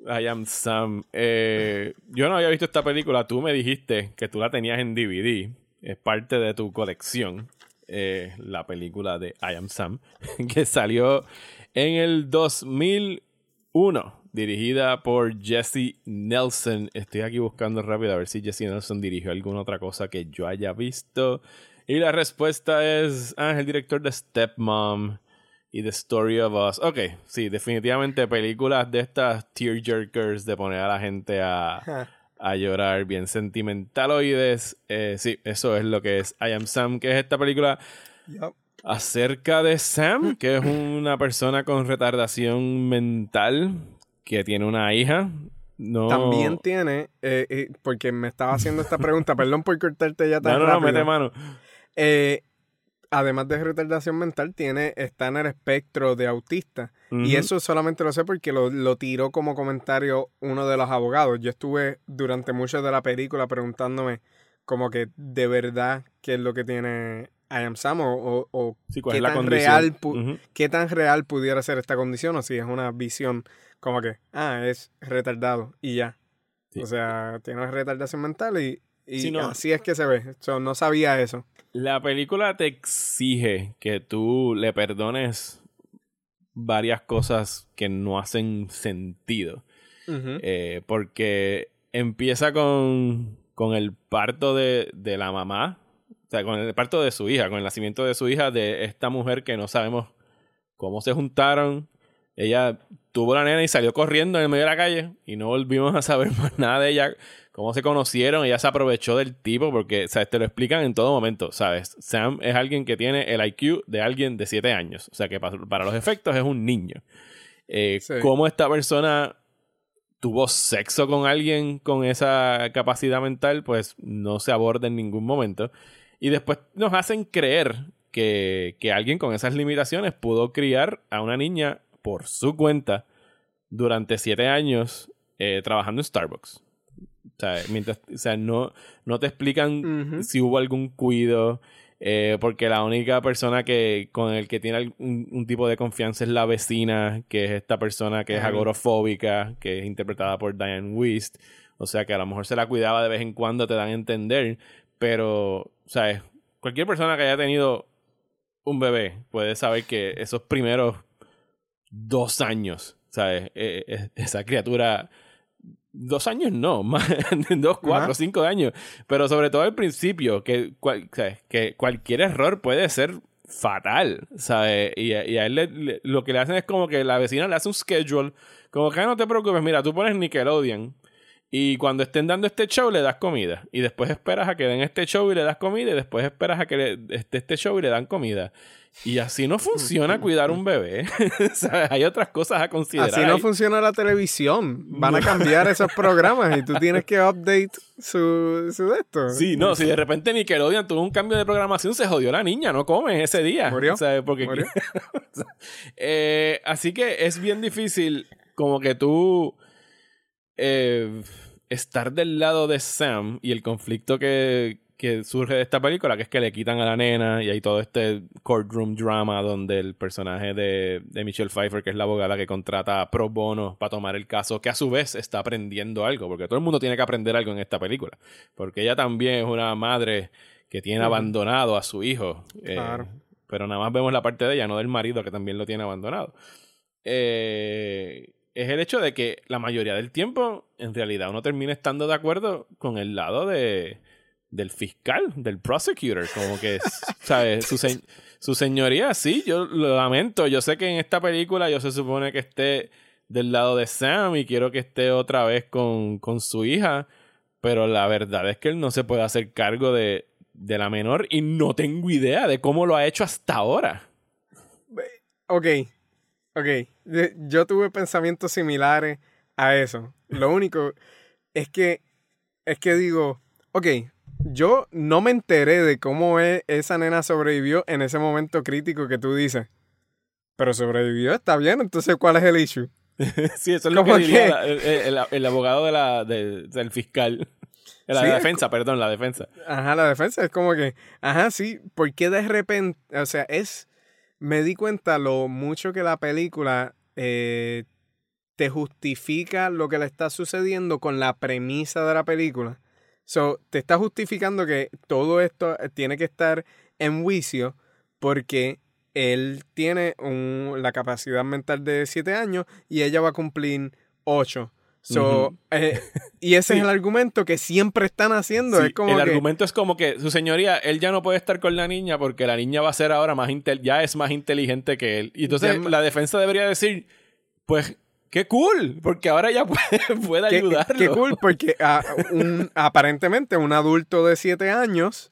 I am Sam. Eh, yo no había visto esta película. Tú me dijiste que tú la tenías en DVD. Es parte de tu colección. Eh, la película de I am Sam. Que salió en el 2001. Dirigida por Jesse Nelson. Estoy aquí buscando rápido a ver si Jesse Nelson dirigió alguna otra cosa que yo haya visto. Y la respuesta es. Ah, es el director de Stepmom y The Story of Us. Ok, sí, definitivamente películas de estas tearjerkers de poner a la gente a, a llorar, bien sentimentaloides. Eh, sí, eso es lo que es I Am Sam, que es esta película Yep. Acerca de Sam, que es una persona con retardación mental que tiene una hija. No... También tiene, eh, eh, porque me estaba haciendo esta pregunta, perdón por cortarte ya tan No, no, no, mete mano. Eh, además de retardación mental, tiene, está en el espectro de autista. Y eso solamente lo sé porque lo, lo tiró como comentario uno de los abogados. Yo estuve durante mucho de la película preguntándome como que de verdad qué es lo que tiene I Am Sam o, o- o Sí, ¿cuál qué, tan condición? real qué tan real pudiera ser esta condición o si es una visión como que, ah, es retardado y ya. Sí. O sea, tiene retardación mental y, y Sí, no. así es que se ve. So, no sabía eso. La película te exige que tú le perdones varias cosas que no hacen sentido. Eh, porque empieza con, con el parto de, de la mamá. Sea, con el parto de su hija, con el nacimiento de su hija, de esta mujer que no sabemos cómo se juntaron. Ella tuvo la nena y salió corriendo en el medio de la calle y no volvimos a saber más nada de ella, cómo se conocieron. Ella se aprovechó del tipo porque, ¿sabes? Te lo explican en todo momento, ¿sabes? Sam es alguien que tiene el IQ de alguien de 7 años, o sea que para los efectos es un niño. Eh, ¿Cómo esta persona tuvo sexo con alguien con esa capacidad mental? Pues no se aborda en ningún momento. Y después nos hacen creer que, que alguien con esas limitaciones pudo criar a una niña por su cuenta durante siete años eh, trabajando en Starbucks. O sea, mientras, o sea no, no te explican si hubo algún cuido, eh, porque la única persona que con el que tiene un, tipo de confianza es la vecina, que es esta persona que es agorofóbica, que es interpretada por Diane Wist. O sea, que a lo mejor se la cuidaba de vez en cuando, te dan a entender. Pero, o sea, cualquier persona que haya tenido un bebé puede saber que esos primeros dos años, ¿sabes? E, e, esa criatura, dos años no, más, dos, cuatro, cinco años, pero sobre todo al principio, que, que cualquier error puede ser fatal, ¿sabes? Y, a él lo que le hacen es como que la vecina le hace un schedule, como que ah, no te preocupes, mira, tú pones Nickelodeon y cuando estén dando este show le das comida. Y después esperas a que den este show y le das comida. Y después esperas a que esté este show y le dan comida. Y así no funciona cuidar un bebé. Hay otras cosas a considerar. Así no funciona la televisión. Van a cambiar esos programas y tú tienes que update su, su de esto. Sí, no, si de repente Nickelodeon tuvo un cambio de programación, se jodió la niña, no come ese día. ¿Murió? Porque... eh, así que es bien difícil como que tú... Eh, estar del lado de Sam y el conflicto que, surge de esta película, que es que le quitan a la nena y hay todo este courtroom drama donde el personaje de, Michelle Pfeiffer, que es la abogada que contrata pro bono para tomar el caso, que a su vez está aprendiendo algo, porque todo el mundo tiene que aprender algo en esta película, porque ella también es una madre que tiene abandonado a su hijo. Eh, pero nada más vemos la parte de ella, no del marido que también lo tiene abandonado. Eh, es el hecho de que la mayoría del tiempo, en realidad, uno termina estando de acuerdo con el lado de, del fiscal, del prosecutor. Como que, ¿sabes? Su, su señoría, sí, yo lo lamento. Yo sé que en esta película yo se supone que esté del lado de Sam y quiero que esté otra vez con, con su hija. Pero la verdad es que él no se puede hacer cargo de, de la menor y no tengo idea de cómo lo ha hecho hasta ahora. Ok, Ok, yo tuve pensamientos similares a eso. Lo único es que, es que digo, ok, yo no me enteré de cómo e, esa nena sobrevivió en ese momento crítico que tú dices. Pero sobrevivió, está bien, entonces ¿cuál es el issue? sí, eso es lo que diría el, abogado de la, del fiscal. La defensa, perdón, la defensa. Ajá, la defensa es como que, ajá, sí, porque de repente, o sea, es me di cuenta lo mucho que la película eh, te justifica lo que le está sucediendo con la premisa de la película. So, te está justificando que todo esto eh, tiene que estar en juicio porque él tiene la capacidad mental de 7 años y ella va a cumplir 8. So, eh, y ese es el argumento que siempre están haciendo. es como el argumento es como que, su señoría, él ya no puede estar con la niña porque la niña va a ser ahora más ya es más inteligente que él. Y entonces la defensa debería decir, pues, qué cool, porque ahora ya puede, puede ayudarlo. Qué cool, porque ah, aparentemente un adulto de 7 años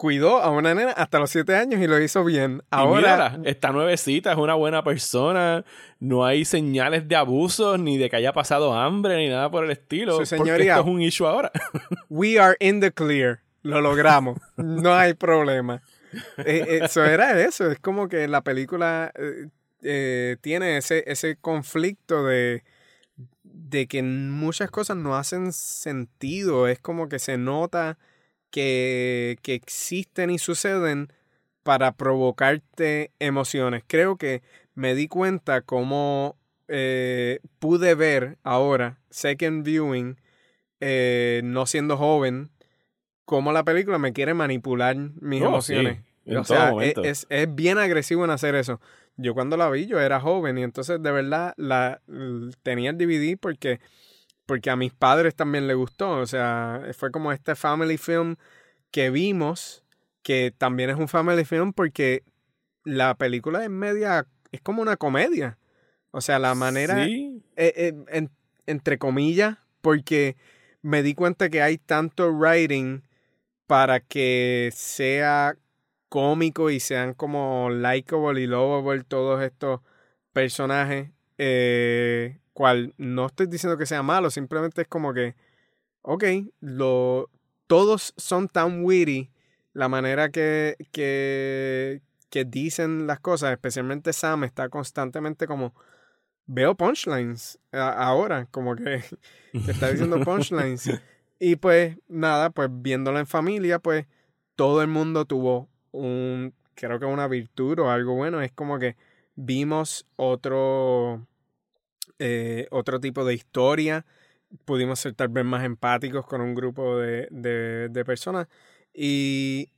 cuidó a una nena hasta los siete años y lo hizo bien. Ahora está nuevecita, es una buena persona, no hay señales de abuso ni de que haya pasado hambre ni nada por el estilo. Su señoría, esto es un issue ahora. we are in the clear. Lo logramos. no hay problema. Eh, eso era eso. Es como que la película eh, eh, tiene ese, ese conflicto de, de que muchas cosas no hacen sentido. Es como que se nota que, existen y suceden para provocarte emociones. Creo que me di cuenta cómo eh, pude ver ahora, second viewing, eh, no siendo joven, cómo la película me quiere manipular mis oh, emociones. o sea, e, es, es, bien agresivo en hacer eso. Yo cuando la vi, yo era joven y entonces de verdad la, tenía el DVD porque porque a mis padres también les gustó. O sea, fue como este family film que vimos que también es un family film porque la película es media, es como una comedia. O sea, la manera, Sí. eh, eh, en- entre comillas, porque me di cuenta que hay tanto writing para que sea cómico y sean como likable y lovable todos estos personajes. Eh, cual no estoy diciendo que sea malo, simplemente es como que, ok, lo, todos son tan witty, la manera que, que, que dicen las cosas, especialmente Sam está constantemente como, veo punchlines ahora, como que, está diciendo punchlines. Y pues nada, pues viéndolo en familia, pues todo el mundo tuvo un, creo que una virtud o algo bueno, es como que vimos otro, eh, otro tipo de historia, pudimos ser tal vez más empáticos con un grupo de, de, de personas y,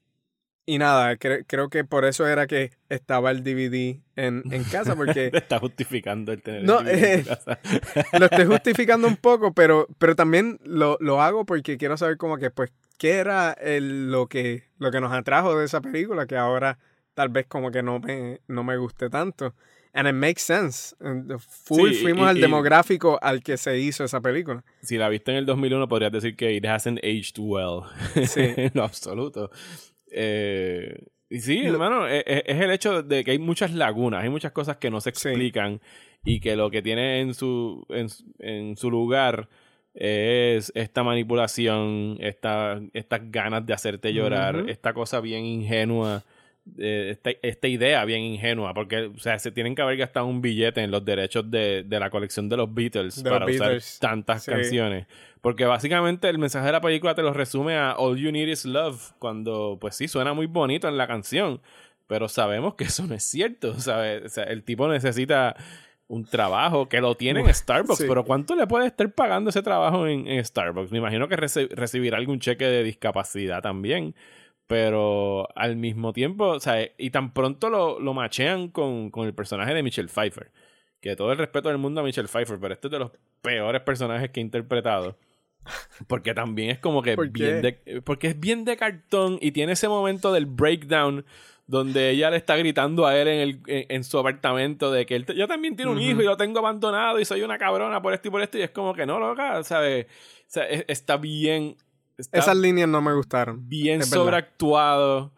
y nada, cre- creo que por eso era que estaba el DVD en, en casa, porque está justificando el tener No, el DVD en eh, casa. lo estoy justificando un poco, pero, pero también lo, lo hago porque quiero saber como que, pues, qué era el- lo, que, lo que nos atrajo de esa película, que ahora tal vez como que no me, no me guste tanto. And it makes sense. Full Sí, y- fuimos al y- demográfico al que se hizo esa película. Si la viste en el 2001, podrías decir que it hasn't aged well. Sí. en lo absoluto. Eh, y sí, Lo- hermano, e- e- es, el hecho de que hay muchas lagunas, hay muchas cosas que no se explican y que lo que tiene en su, en, en su lugar es esta manipulación, esta, estas ganas de hacerte llorar, Ujú. esta cosa bien ingenua. Eh, esta, esta idea bien ingenua, porque o sea, se tienen que haber gastado un billete en los derechos de, de la colección de los Beatles De los para usar Beatles, tantas sí. canciones. Porque básicamente el mensaje de la película te lo resume a All You Need Is Love, cuando pues sí, suena muy bonito en la canción, pero sabemos que eso no es cierto, ¿sabes? O sea, el tipo necesita un trabajo que lo tiene en Starbucks, Sí. pero ¿cuánto le puede estar pagando ese trabajo en, en Starbucks? Me imagino que reci- recibirá algún cheque de discapacidad también, pero al mismo tiempo, o sea, y tan pronto lo, lo machean con, con el personaje de Michelle Pfeiffer, que todo el respeto del mundo a Michelle Pfeiffer, pero este es de los peores personajes que he interpretado. Porque también es como que ¿Por bien de, porque es bien de cartón y tiene ese momento del breakdown donde ella le está gritando a él en, el, en, en su apartamento de que él te- yo también tiene un hijo y lo tengo abandonado y soy una cabrona por esto y por esto y es como que no, loca, ¿sabes? O sea, es- está bien está Esas líneas no me gustaron. bien sobreactuado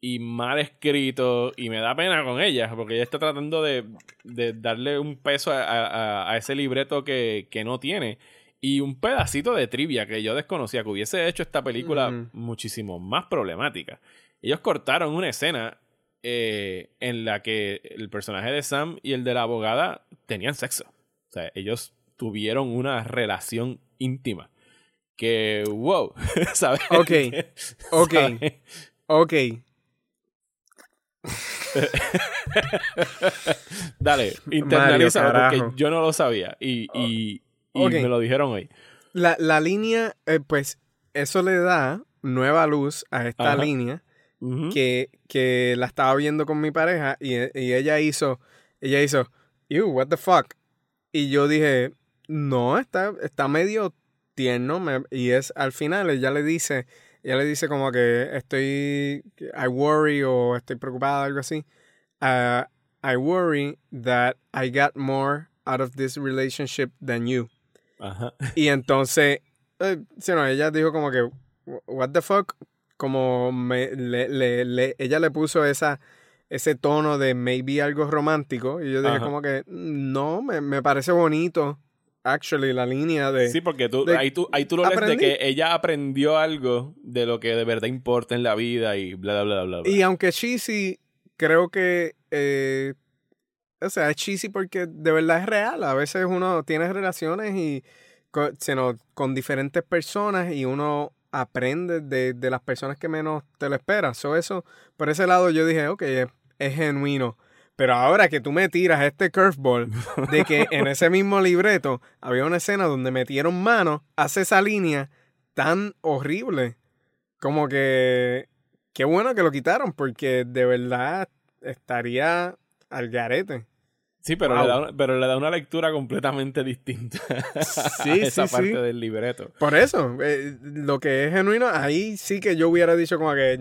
y mal escrito y me da pena con ella porque ella está tratando de, de darle un peso a, a- a ese libreto que, que no tiene y un pedacito de trivia que yo desconocía que hubiese hecho esta película muchísimo más problemática. Ellos cortaron una escena eh, en la que el personaje de Sam y el de la abogada tenían sexo. O sea, ellos tuvieron una relación íntima. Que, wow, ¿sabes? Ok, ok. ¿Sabes? Ok. Dale, internalízalo porque yo no lo sabía y, y, y Ok. me lo dijeron hoy. La, la línea, eh, pues, eso le da nueva luz a esta Ajá. línea que, que la estaba viendo con mi pareja y, y ella hizo, ella hizo, you, what the fuck. Y yo dije, no, está, está medio tierno. me- y es al final, ella le dice, ella le dice como que estoy, I worry o estoy preocupada, algo así. Uh, I worry that I got more out of this relationship than you. Ajá. Y entonces, eh, ella dijo como que, what the fuck, como me, le, le- le- ella le puso esa, ese tono de maybe algo romántico. Y yo dije Ajá. como que, no, me, me parece bonito, actually, la línea de... Sí, porque tú, de- ahí, tú, ahí tú lo lees de que ella aprendió algo de lo que de verdad importa en la vida y bla, bla, bla, bla. bla. Y aunque cheesy, creo que, eh, o sea, es cheesy porque de verdad es real. A veces uno tiene relaciones y con, sino con diferentes personas y uno aprende de, de las personas que menos te lo esperas. So eso, por ese lado yo dije, ok, es, es genuino. Pero ahora que tú me tiras este curveball de que en ese mismo libreto había una escena donde metieron mano, hace esa línea tan horrible. Como que qué bueno que lo quitaron porque de verdad estaría al garete. Sí, pero, le da una, pero le da una lectura completamente distinta sí, a esa parte del libreto. Por eso, eh, lo que es genuino, ahí sí que yo hubiera dicho como que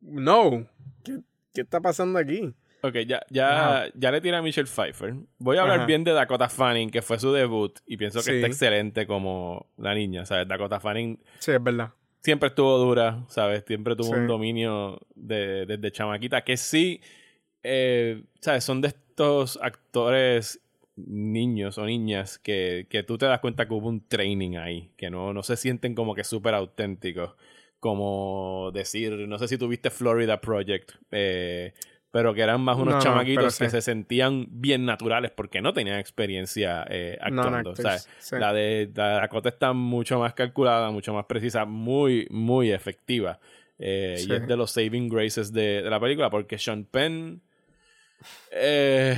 no, ¿qué, qué está pasando aquí? Ok, ya, ya, ya le tira a Michelle Pfeiffer. Voy a hablar bien de Dakota Fanning, que fue su debut, y pienso que está excelente como la niña, ¿sabes? Dakota Fanning. Sí, es verdad. Siempre estuvo dura, ¿sabes? Siempre tuvo un dominio desde de, chamaquita, que sí, eh, ¿sabes? Son de estos actores niños o niñas que, que, tú te das cuenta que hubo un training ahí, que no, no se sienten como que súper auténticos. Como decir, no sé si tuviste Florida Project, eh, pero que eran más unos chamaquitos que se sentían bien naturales porque no tenían experiencia eh, actuando. o sea, La de la Dakota está mucho más calculada, mucho más precisa, muy, muy efectiva. Eh, y es de los saving graces de, la película porque Sean Penn... Eh,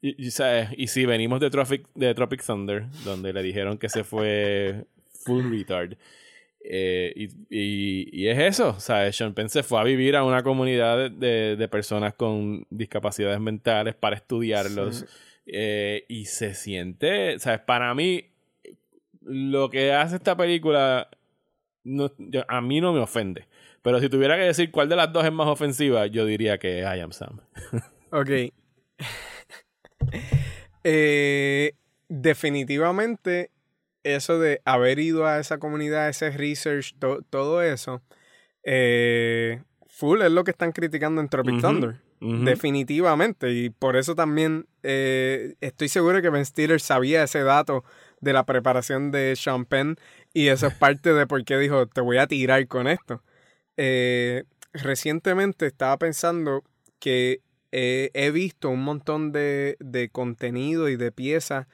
y, y, si venimos de Tropic, de Tropic Thunder, donde le dijeron que se fue full retard. Eh, y, es eso, o sea, Sean Penn se fue a vivir a una comunidad de, personas con discapacidades mentales para estudiarlos eh, y se siente, ¿sabes? Para mí, lo que hace esta película no, a mí no me ofende, pero si tuviera que decir cuál de las dos es más ofensiva, yo diría que I Am Sam. ok. Eh, definitivamente eso de haber ido a esa comunidad, ese research, todo eso, eh, full es lo que están criticando en Tropic Thunder. Definitivamente. Y por eso también eh, estoy seguro que Ben Stiller sabía ese dato de la preparación de Sean Penn. Y eso es parte de por qué dijo, te voy a tirar con esto. Eh, recientemente estaba pensando que he visto un montón de, de contenido y de piezas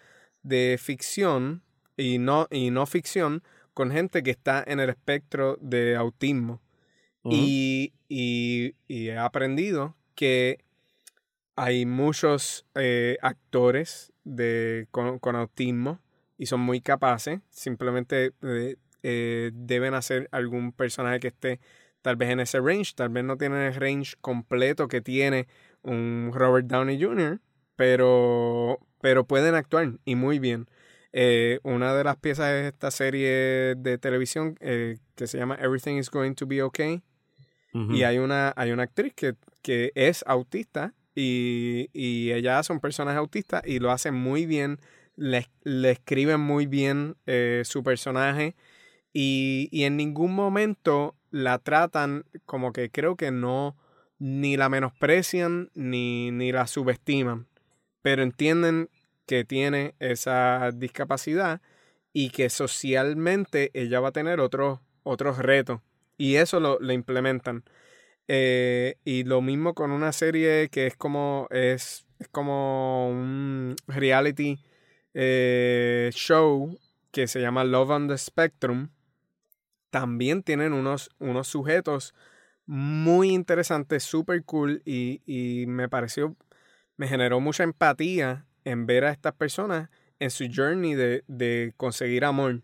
de ficción y no, y no ficción con gente que está en el espectro de autismo. y, y, he aprendido que hay muchos eh, actores de, con, autismo y son muy capaces. Simplemente eh, eh, deben hacer algún personaje que esté tal vez en ese range. Tal vez no tienen el range completo que tiene un Robert Downey Jr., pero, pero pueden actuar y muy bien. Eh, una de las piezas de esta serie de televisión eh, que se llama Everything is Going to Be Okay. Y hay una, hay una actriz que, que es autista y, y, ella hace un personaje autista y lo hace muy bien. Le, le escriben muy bien eh, su personaje y, y en ningún momento la tratan como que creo que no ni la menosprecian ni, ni la subestiman, pero entienden que tiene esa discapacidad y que socialmente ella va a tener otros, otros retos. Y eso lo, implementan. Eh, y lo mismo con una serie que es como, es, como un reality eh, show que se llama Love on the Spectrum. También tienen unos, unos sujetos muy interesantes, súper cool y, y me pareció, me generó mucha empatía en ver a estas personas en su journey de, conseguir amor.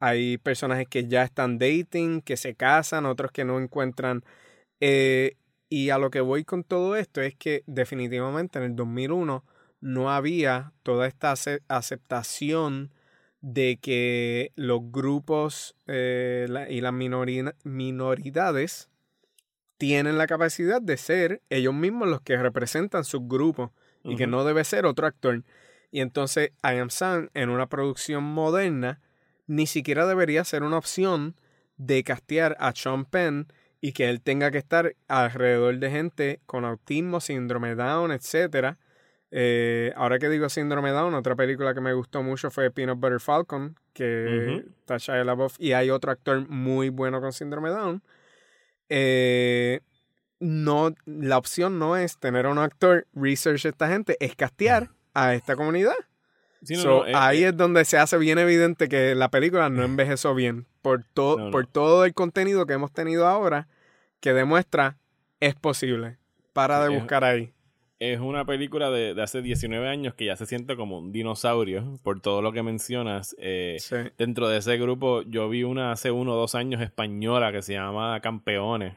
Hay personajes que ya están dating, que se casan, otros que no encuentran. Eh, y a lo que voy con todo esto es que definitivamente en el 2001 no había toda esta aceptación de que los grupos eh, y las minoridades tienen la capacidad de ser ellos mismos los que representan sus grupos y que no debe ser otro actor. Y entonces I Am Sam en una producción moderna ni siquiera debería ser una opción de castear a Sean Penn y que él tenga que estar alrededor de gente con autismo, síndrome Down, etc. Eh, ahora que digo síndrome Down, otra película que me gustó mucho fue Peanut Butter Falcon, que está uh y hay otro actor muy bueno con síndrome Down. Eh, no, la opción no es tener a un actor research a esta gente, es castear a esta comunidad. Eh, ahí eh. es donde se hace bien evidente que la película no envejeció bien por, todo por todo el contenido que hemos tenido ahora que demuestra es posible. Para de buscar ahí. Es una película de, hace 19 años que ya se siente como un dinosaurio por todo lo que mencionas. Eh, dentro de ese grupo yo vi una hace uno o dos años española que se llama Campeones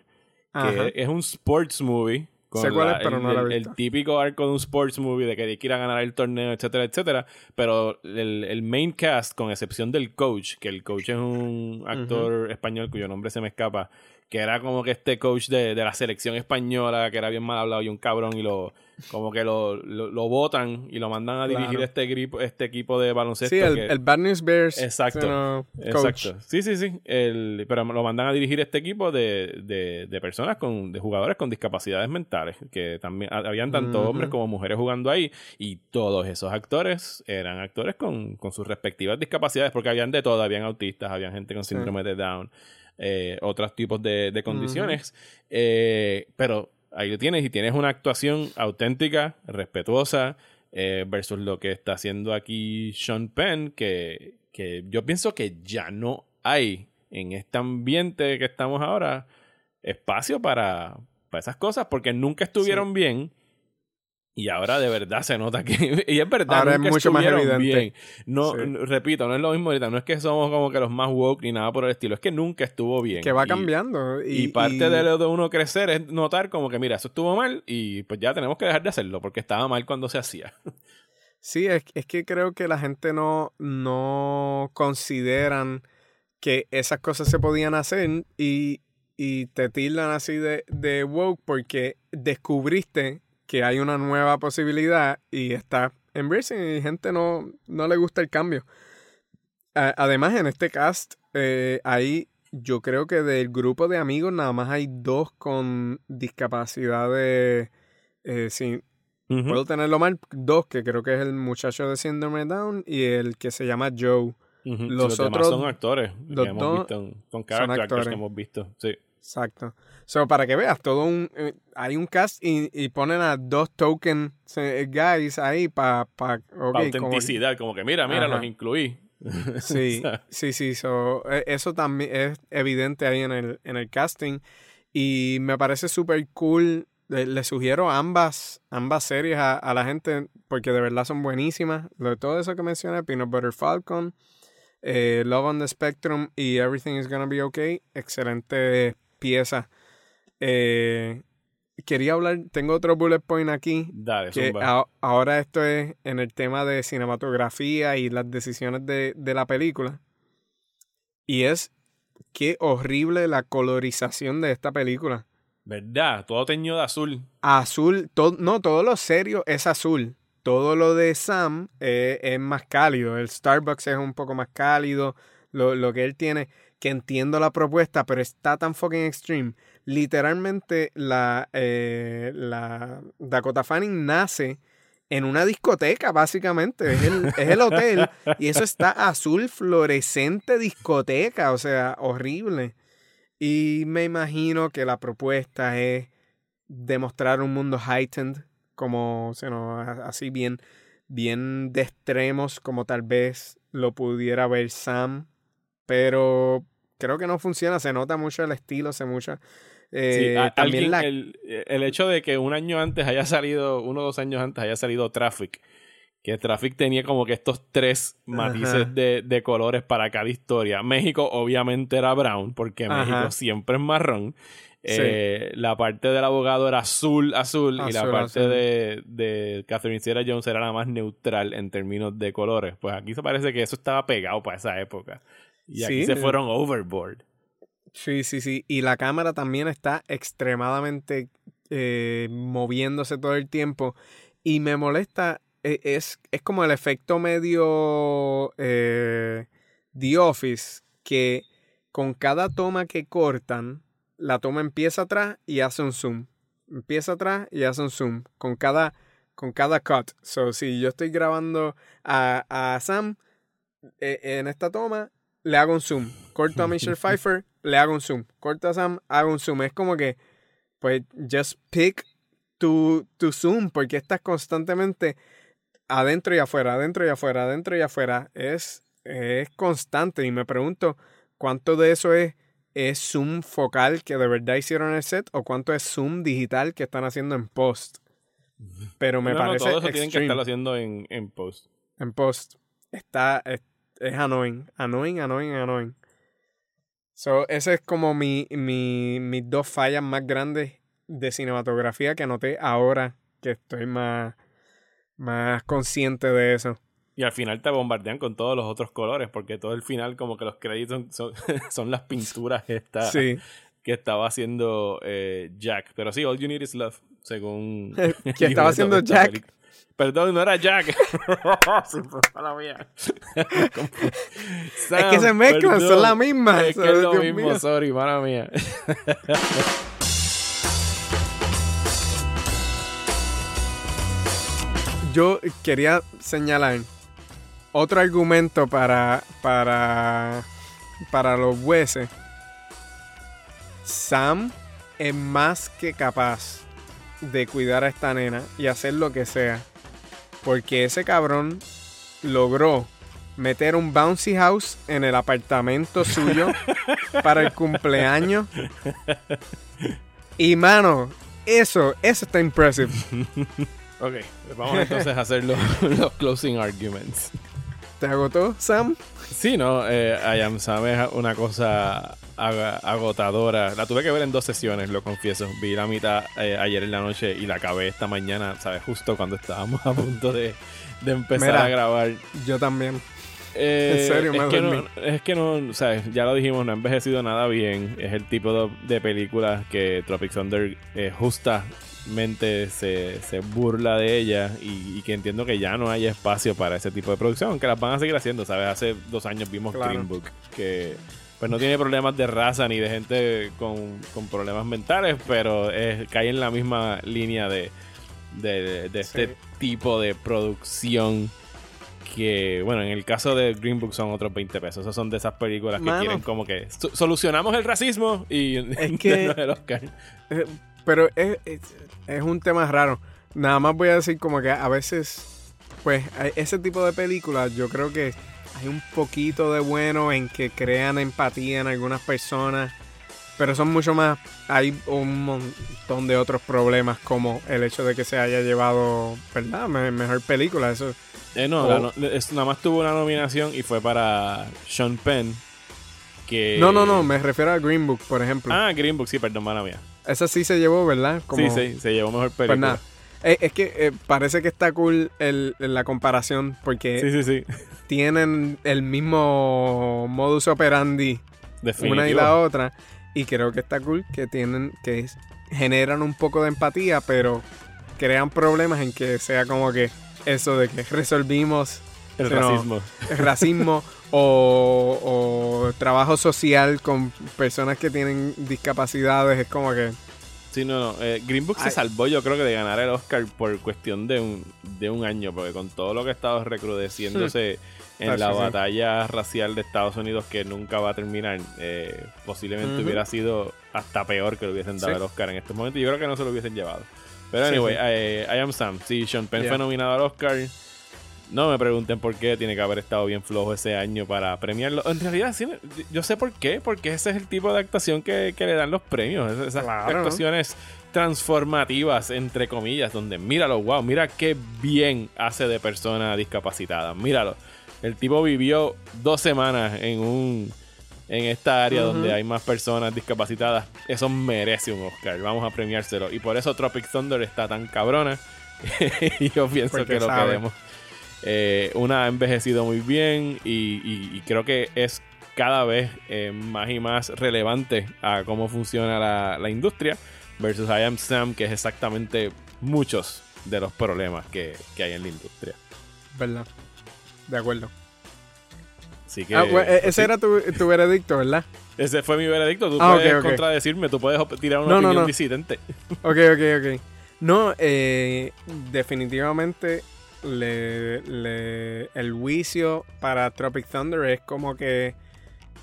que es un sports movie Sé cuál es, pero el, no la he el- visto. el típico arco de un sports movie de que hay que ir a ganar el torneo, etcétera, etcétera. Pero el, el main cast, con excepción del coach, que el coach es un actor español cuyo nombre se me escapa, que era como que este coach de, de la selección española, que era bien mal hablado y un cabrón, y lo como que lo, lo, lo botan y lo mandan a dirigir Claro. este, gripo, este equipo de baloncesto. Sí, el, que- el Bad News Bears. Exacto. Exacto. Sí, sí, sí. El, pero lo mandan a dirigir este equipo de, de, de personas con, de jugadores con discapacidades mentales. Que también ha- habían tanto hombres como mujeres jugando ahí. Y todos esos actores eran actores con, con sus respectivas discapacidades. Porque habían de todo. Habían autistas, habían gente con síndrome de Down, eh, otros tipos de, de condiciones. Eh, pero ahí lo tienes y tienes una actuación auténtica, respetuosa, eh, versus lo que está haciendo aquí Sean Penn, que, que yo pienso que ya no hay en este ambiente que estamos ahora espacio para, para esas cosas, porque nunca estuvieron bien. Y ahora de verdad se nota que. Y es verdad, Ahora es mucho más evidente. bien. No, Sí. repito, no es lo mismo ahorita. No es que somos como que los más woke ni nada por el estilo. Es que nunca estuvo bien. Que va Y- cambiando. Y, y, parte y- de lo de uno crecer es notar como que, mira, eso estuvo mal y pues ya tenemos que dejar de hacerlo porque estaba mal cuando se hacía. Sí, es, es que creo que la gente no, no consideran que esas cosas se podían hacer y, y te tildan así de, de woke porque descubriste que hay una nueva posibilidad y está embracing y gente no, no le gusta el cambio. A- además, en este cast, eh, hay, yo creo que del grupo de amigos nada más hay dos con discapacidades eh, sin. Puedo tenerlo mal. Dos, que creo que es el muchacho de Síndrome Down y el que se llama Joe. Ujú. Los demás otros son actores los que hemos visto, son character actors actores. que hemos visto. Sí. Exacto. So, para que veas, todo un. eh, hay un cast y, y ponen a dos token eh, guys ahí para. Pa, Pa' como- autenticidad, como que mira, mira, Ajá. los incluí. Sí, sí, sí. So, eh, eso también es evidente ahí en el, en el casting. Y me parece súper cool. Le, le sugiero ambas, ambas series a, a la gente porque de verdad son buenísimas. Lo de todo eso que mencioné, Peanut Butter Falcon, eh, Love on the Spectrum y Everything is Gonna Be Okay. Excelente pieza. Eh, quería hablar, tengo otro bullet point aquí. Dale, que a- ahora esto es en el tema de cinematografía y las decisiones de, de la película. Y es qué horrible la colorización de esta película. ¿Verdad? Todo teñido de azul. Azul, todo, no, todo lo serio es azul. Todo lo de Sam eh, es más cálido. El Starbucks es un poco más cálido. Lo, lo que él tiene, que entiendo la propuesta, pero está tan fucking extreme. Literalmente, la, eh, la Dakota Fanning nace en una discoteca, básicamente. Es el, es el hotel. Y eso está azul fluorescente discoteca. O sea, horrible. Y me imagino que la propuesta es demostrar un mundo heightened, como, o no, así bien, bien de extremos, como tal vez lo pudiera ver Sam. Pero creo que no funciona, se nota mucho el estilo, se mucha. eh, Sí, a- también alguien- la, el, el hecho de que un año antes haya salido, uno o dos años antes haya salido Traffic, que Traffic tenía como que estos tres matices de, de colores para cada historia. México obviamente era brown, porque Ajá. México siempre es marrón. Sí. Eh, la parte del abogado era azul, azul, y la parte azul. de, de Catherine Sierra Jones era la más neutral en términos de colores. Pues aquí se parece que eso estaba pegado para esa época. Y aquí Sí, se eh. fueron overboard. Sí, sí, sí. Y la cámara también está extremadamente eh, moviéndose todo el tiempo. Y me molesta, e- es, es como el efecto medio eh, The Office, que con cada toma que cortan, la toma empieza atrás y hace un zoom. Empieza atrás y hace un zoom. Con cada, con cada cut. So, si yo estoy grabando a, a Sam eh, en esta toma, le hago un zoom. Corto a Michelle Pfeiffer, le hago un zoom. Corto a Sam, hago un zoom. Es como que, pues, just pick tu, tu zoom, porque estás constantemente adentro y afuera, adentro y afuera, adentro y afuera. Es, es constante. Y me pregunto, ¿cuánto de eso es, es zoom focal que de verdad hicieron en el set? ¿O cuánto es zoom digital que están haciendo en post? Pero me No, no, parece todo eso tienen que estarlo haciendo en, en post. En post. Está, es, es annoying, annoying, annoying, annoying. So, ese es como mi, mi, mis dos fallas más grandes. de cinematografía que noté ahora que estoy más, más consciente de eso. Y al final te bombardean con todos los otros colores, porque todo el final, como que los créditos son, son, las pinturas que, está, que estaba haciendo eh, Jack. Pero sí, All You Need Is Love, según. que estaba haciendo Jack. Perdón, no era Jack. es que se mezclan, son la misma. Es que es lo mismo, sorry, mala mía. Yo quería señalar otro argumento para, para, para los jueces. Sam es más que capaz de cuidar a esta nena y hacer lo que sea. Porque ese cabrón logró meter un bouncy house en el apartamento suyo para el cumpleaños. Y mano, eso, eso está impressive. Ok, vamos entonces a hacer los, closing arguments. ¿Te agotó, Sam? Sí, no, eh, I Am Sam es una cosa agotadora. La tuve que ver en dos sesiones, lo confieso. Vi la mitad eh, ayer en la noche y la acabé esta mañana, ¿sabes? Justo cuando estábamos a punto de, empezar a grabar. Yo también. Eh, en serio, es que, no, es que no, ¿sabes? Ya lo dijimos, no ha envejecido nada bien. Es el tipo de, de películas que Tropic Thunder eh, justa mente se, burla de ella y, que entiendo que ya no hay espacio para ese tipo de producción, aunque las van a seguir haciendo, ¿sabes? Hace dos años vimos Green Book, que pues no tiene problemas de raza ni de gente con, problemas mentales, pero cae en la misma línea de, de, este tipo de producción que, bueno, en el caso de Green Book son otros 20 pesos. Esos son de esas películas que quieren como que solucionamos el racismo y es que, el Oscar. Eh, pero es, es, un tema raro. Nada más voy a decir como que a veces, pues, ese tipo de películas yo creo que hay un poquito de bueno en que crean empatía en algunas personas. Pero son mucho más. Hay un montón de otros problemas, como el hecho de que se haya llevado, ¿verdad? Mejor película. Eso. Eh, no, nada más tuvo una nominación y fue para Sean Penn. Que... No, no, no, me refiero a Green Book, por ejemplo. Ah, Green Book, sí, perdón, mala mía. Esa sí se llevó, ¿verdad? Sí, sí, se llevó mejor película. Pues nada. Eh, es que eh, parece que está cool el, la comparación porque sí, sí, sí. tienen el mismo modus operandi una y la otra y creo que está cool que tienen que generan un poco de empatía pero crean problemas en que sea como que eso de que resolvimos el racismo el racismo o, trabajo social con personas que tienen discapacidades. Es como que. Sí, no, no. Eh, Green Book se salvó, yo creo que de ganar el Oscar por cuestión de un, de un año, porque con todo lo que ha estado recrudeciéndose hmm. en la batalla racial de Estados Unidos que nunca va a terminar, eh, posiblemente hubiera sido hasta peor que le hubiesen dado el Oscar en este momento. Yo creo que no se lo hubiesen llevado. Pero anyway, eh, I, am Sam. Sí, Sean Penn fue nominado al Oscar. No me pregunten por qué tiene que haber estado bien flojo ese año para premiarlo. En realidad, sí, yo sé por qué, porque ese es el tipo de actuación que, le dan los premios. Esas actuaciones transformativas, entre comillas, donde míralo, wow, mira qué bien hace de persona discapacitada. Míralo. El tipo vivió dos semanas en un en esta área donde hay más personas discapacitadas. Eso merece un Oscar. Vamos a premiárselo. Y por eso Tropic Thunder está tan cabrona. y yo pienso que lo queremos. Eh, una ha envejecido muy bien y, creo que es cada vez eh, más y más relevante a cómo funciona la, industria versus I Am Sam, que es exactamente muchos de los problemas que, hay en la industria. ¿Verdad? De acuerdo. Así que, ah, e-, ese era tu, veredicto, ¿verdad? Ese fue mi veredicto. Tú ah, puedes contradecirme, tú puedes tirar una opinión disidente. Ok, ok, ok. No, eh, definitivamente el juicio para Tropic Thunder es como que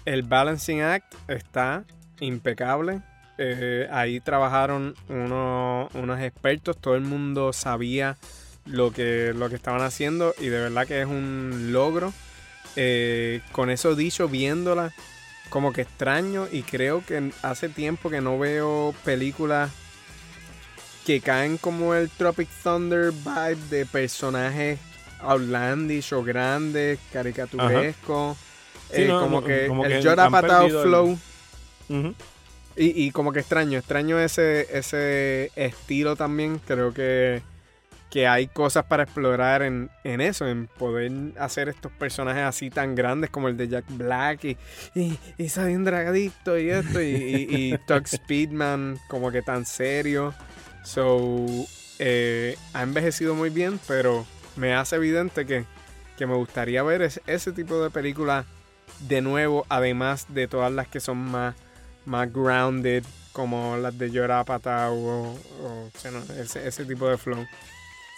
el balancing act está impecable. Eh, ahí trabajaron unos expertos, todo el mundo sabía lo que, lo que estaban haciendo y de verdad que es un logro. Eh, con eso dicho, viéndola como que extraño y creo que hace tiempo que no veo películas que caen como el Tropic Thunder vibe de personajes outlandish o grandes, caricaturescos. Eh, como que el Yoda Patao Flow. Y, y como que extraño, extraño ese, ese estilo también. Creo que, que hay cosas para explorar en, en, eso, en poder hacer estos personajes así tan grandes como el de Jack Black y, y, y soy un dragadicto y esto, y, y, y Tug Speedman como que tan serio. So, eh, ha envejecido muy bien, pero me hace evidente que, que me gustaría ver ese, ese tipo de película de nuevo, además de todas las que son más, más grounded, como las de Yorapata o, o, ese, ese, tipo de flow.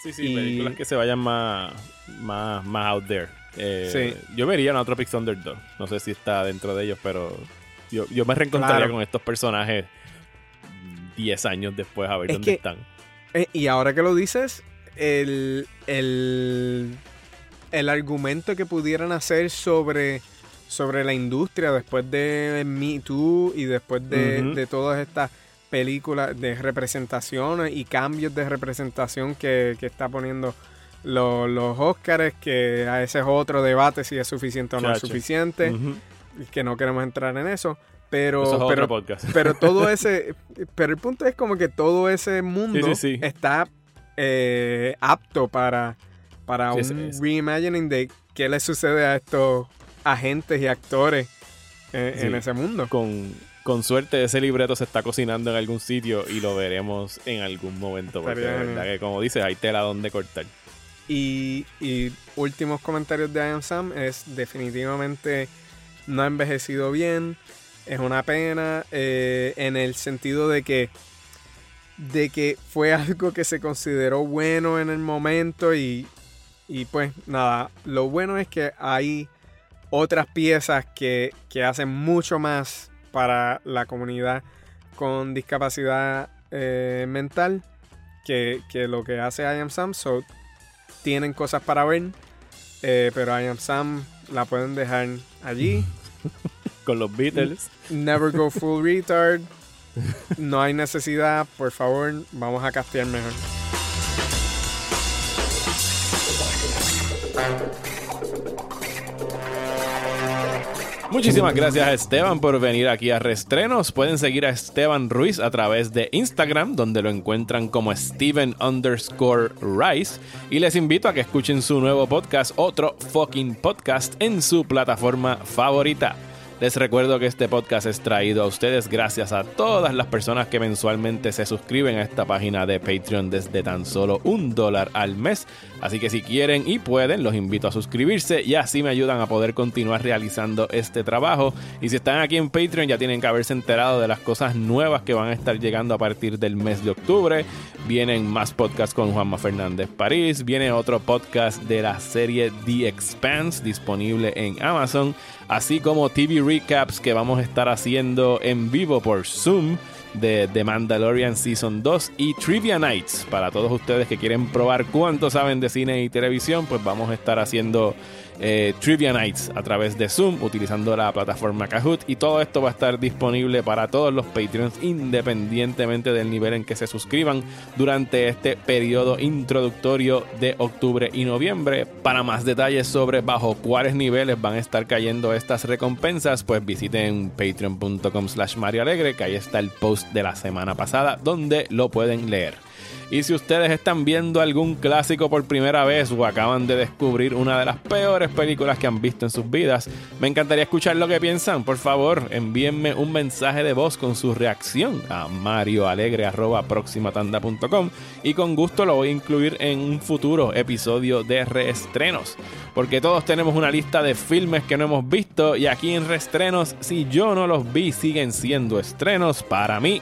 Sí, sí, y... películas que se vayan más, más, más out there. Eh, sí. Yo vería Tropic Thunder 2. No sé si está dentro de ellos, pero yo, yo me reencontraría claro. con estos personajes 10 años después a ver es dónde que, están. Eh, y ahora que lo dices, el, el, el argumento que pudieran hacer sobre sobre la industria después de Me Too y después de, uh -huh. de todas estas películas de representaciones y cambios de representación que, que está poniendo los, los Oscars, que a ese es otro debate si es suficiente o no es suficiente, uh -huh. que no queremos entrar en eso. Pero, eso es pero, podcast. pero todo ese, pero el punto es como que todo ese mundo sí, sí, sí. está eh, apto para, para un reimagining de qué le sucede a estos agentes y actores en, sí. en ese mundo. Con, con, suerte ese libreto se está cocinando en algún sitio y lo veremos en algún momento. Porque de verdad que como dices, hay tela donde cortar. Y, y, últimos comentarios de I Am Sam es definitivamente no ha envejecido bien. Es una pena eh, en el sentido de que de que fue algo que se consideró bueno en el momento y, y pues nada, lo bueno es que hay otras piezas que, que hacen mucho más para la comunidad con discapacidad eh, mental que, que, lo que hace I Am Sam. So, tienen cosas para ver, eh, pero I Am Sam la pueden dejar allí. con los Beatles. Never go full retard. No hay necesidad, por favor, vamos a castear mejor. Muchísimas gracias a Esteban por venir aquí a Restrenos. Pueden seguir a Esteban Ruiz a través de Instagram, donde lo encuentran como Steven underscore Rice. Y les invito a que escuchen su nuevo podcast, otro fucking podcast, en su plataforma favorita. Les recuerdo que este podcast es traído a ustedes gracias a todas las personas que mensualmente se suscriben a esta página de Patreon desde tan solo un dólar al mes. Así que si quieren y pueden, los invito a suscribirse y así me ayudan a poder continuar realizando este trabajo. Y si están aquí en Patreon ya tienen que haberse enterado de las cosas nuevas que van a estar llegando a partir del mes de octubre. Vienen más podcasts con Juanma Fernández París, viene otro podcast de la serie The Expanse disponible en Amazon así como TV recaps que vamos a estar haciendo en vivo por Zoom de The Mandalorian Season 2 y Trivia Nights. Para todos ustedes que quieren probar cuánto saben de cine y televisión, pues vamos a estar haciendo eh, Trivia Nights a través de Zoom utilizando la plataforma Kahoot y todo esto va a estar disponible para todos los Patreons independientemente del nivel en que se suscriban durante este periodo introductorio de octubre y noviembre. Para más detalles sobre bajo cuáles niveles van a estar cayendo estas recompensas, pues visiten patreon.com slash Mario que ahí está el post de la semana pasada donde lo pueden leer. Y si ustedes están viendo algún clásico por primera vez o acaban de descubrir una de las peores películas que han visto en sus vidas, me encantaría escuchar lo que piensan. Por favor, envíenme un mensaje de voz con su reacción a marioalegre.proximatanda.com y con gusto lo voy a incluir en un futuro episodio de reestrenos. Porque todos tenemos una lista de filmes que no hemos visto y aquí en reestrenos, si yo no los vi, siguen siendo estrenos para mí.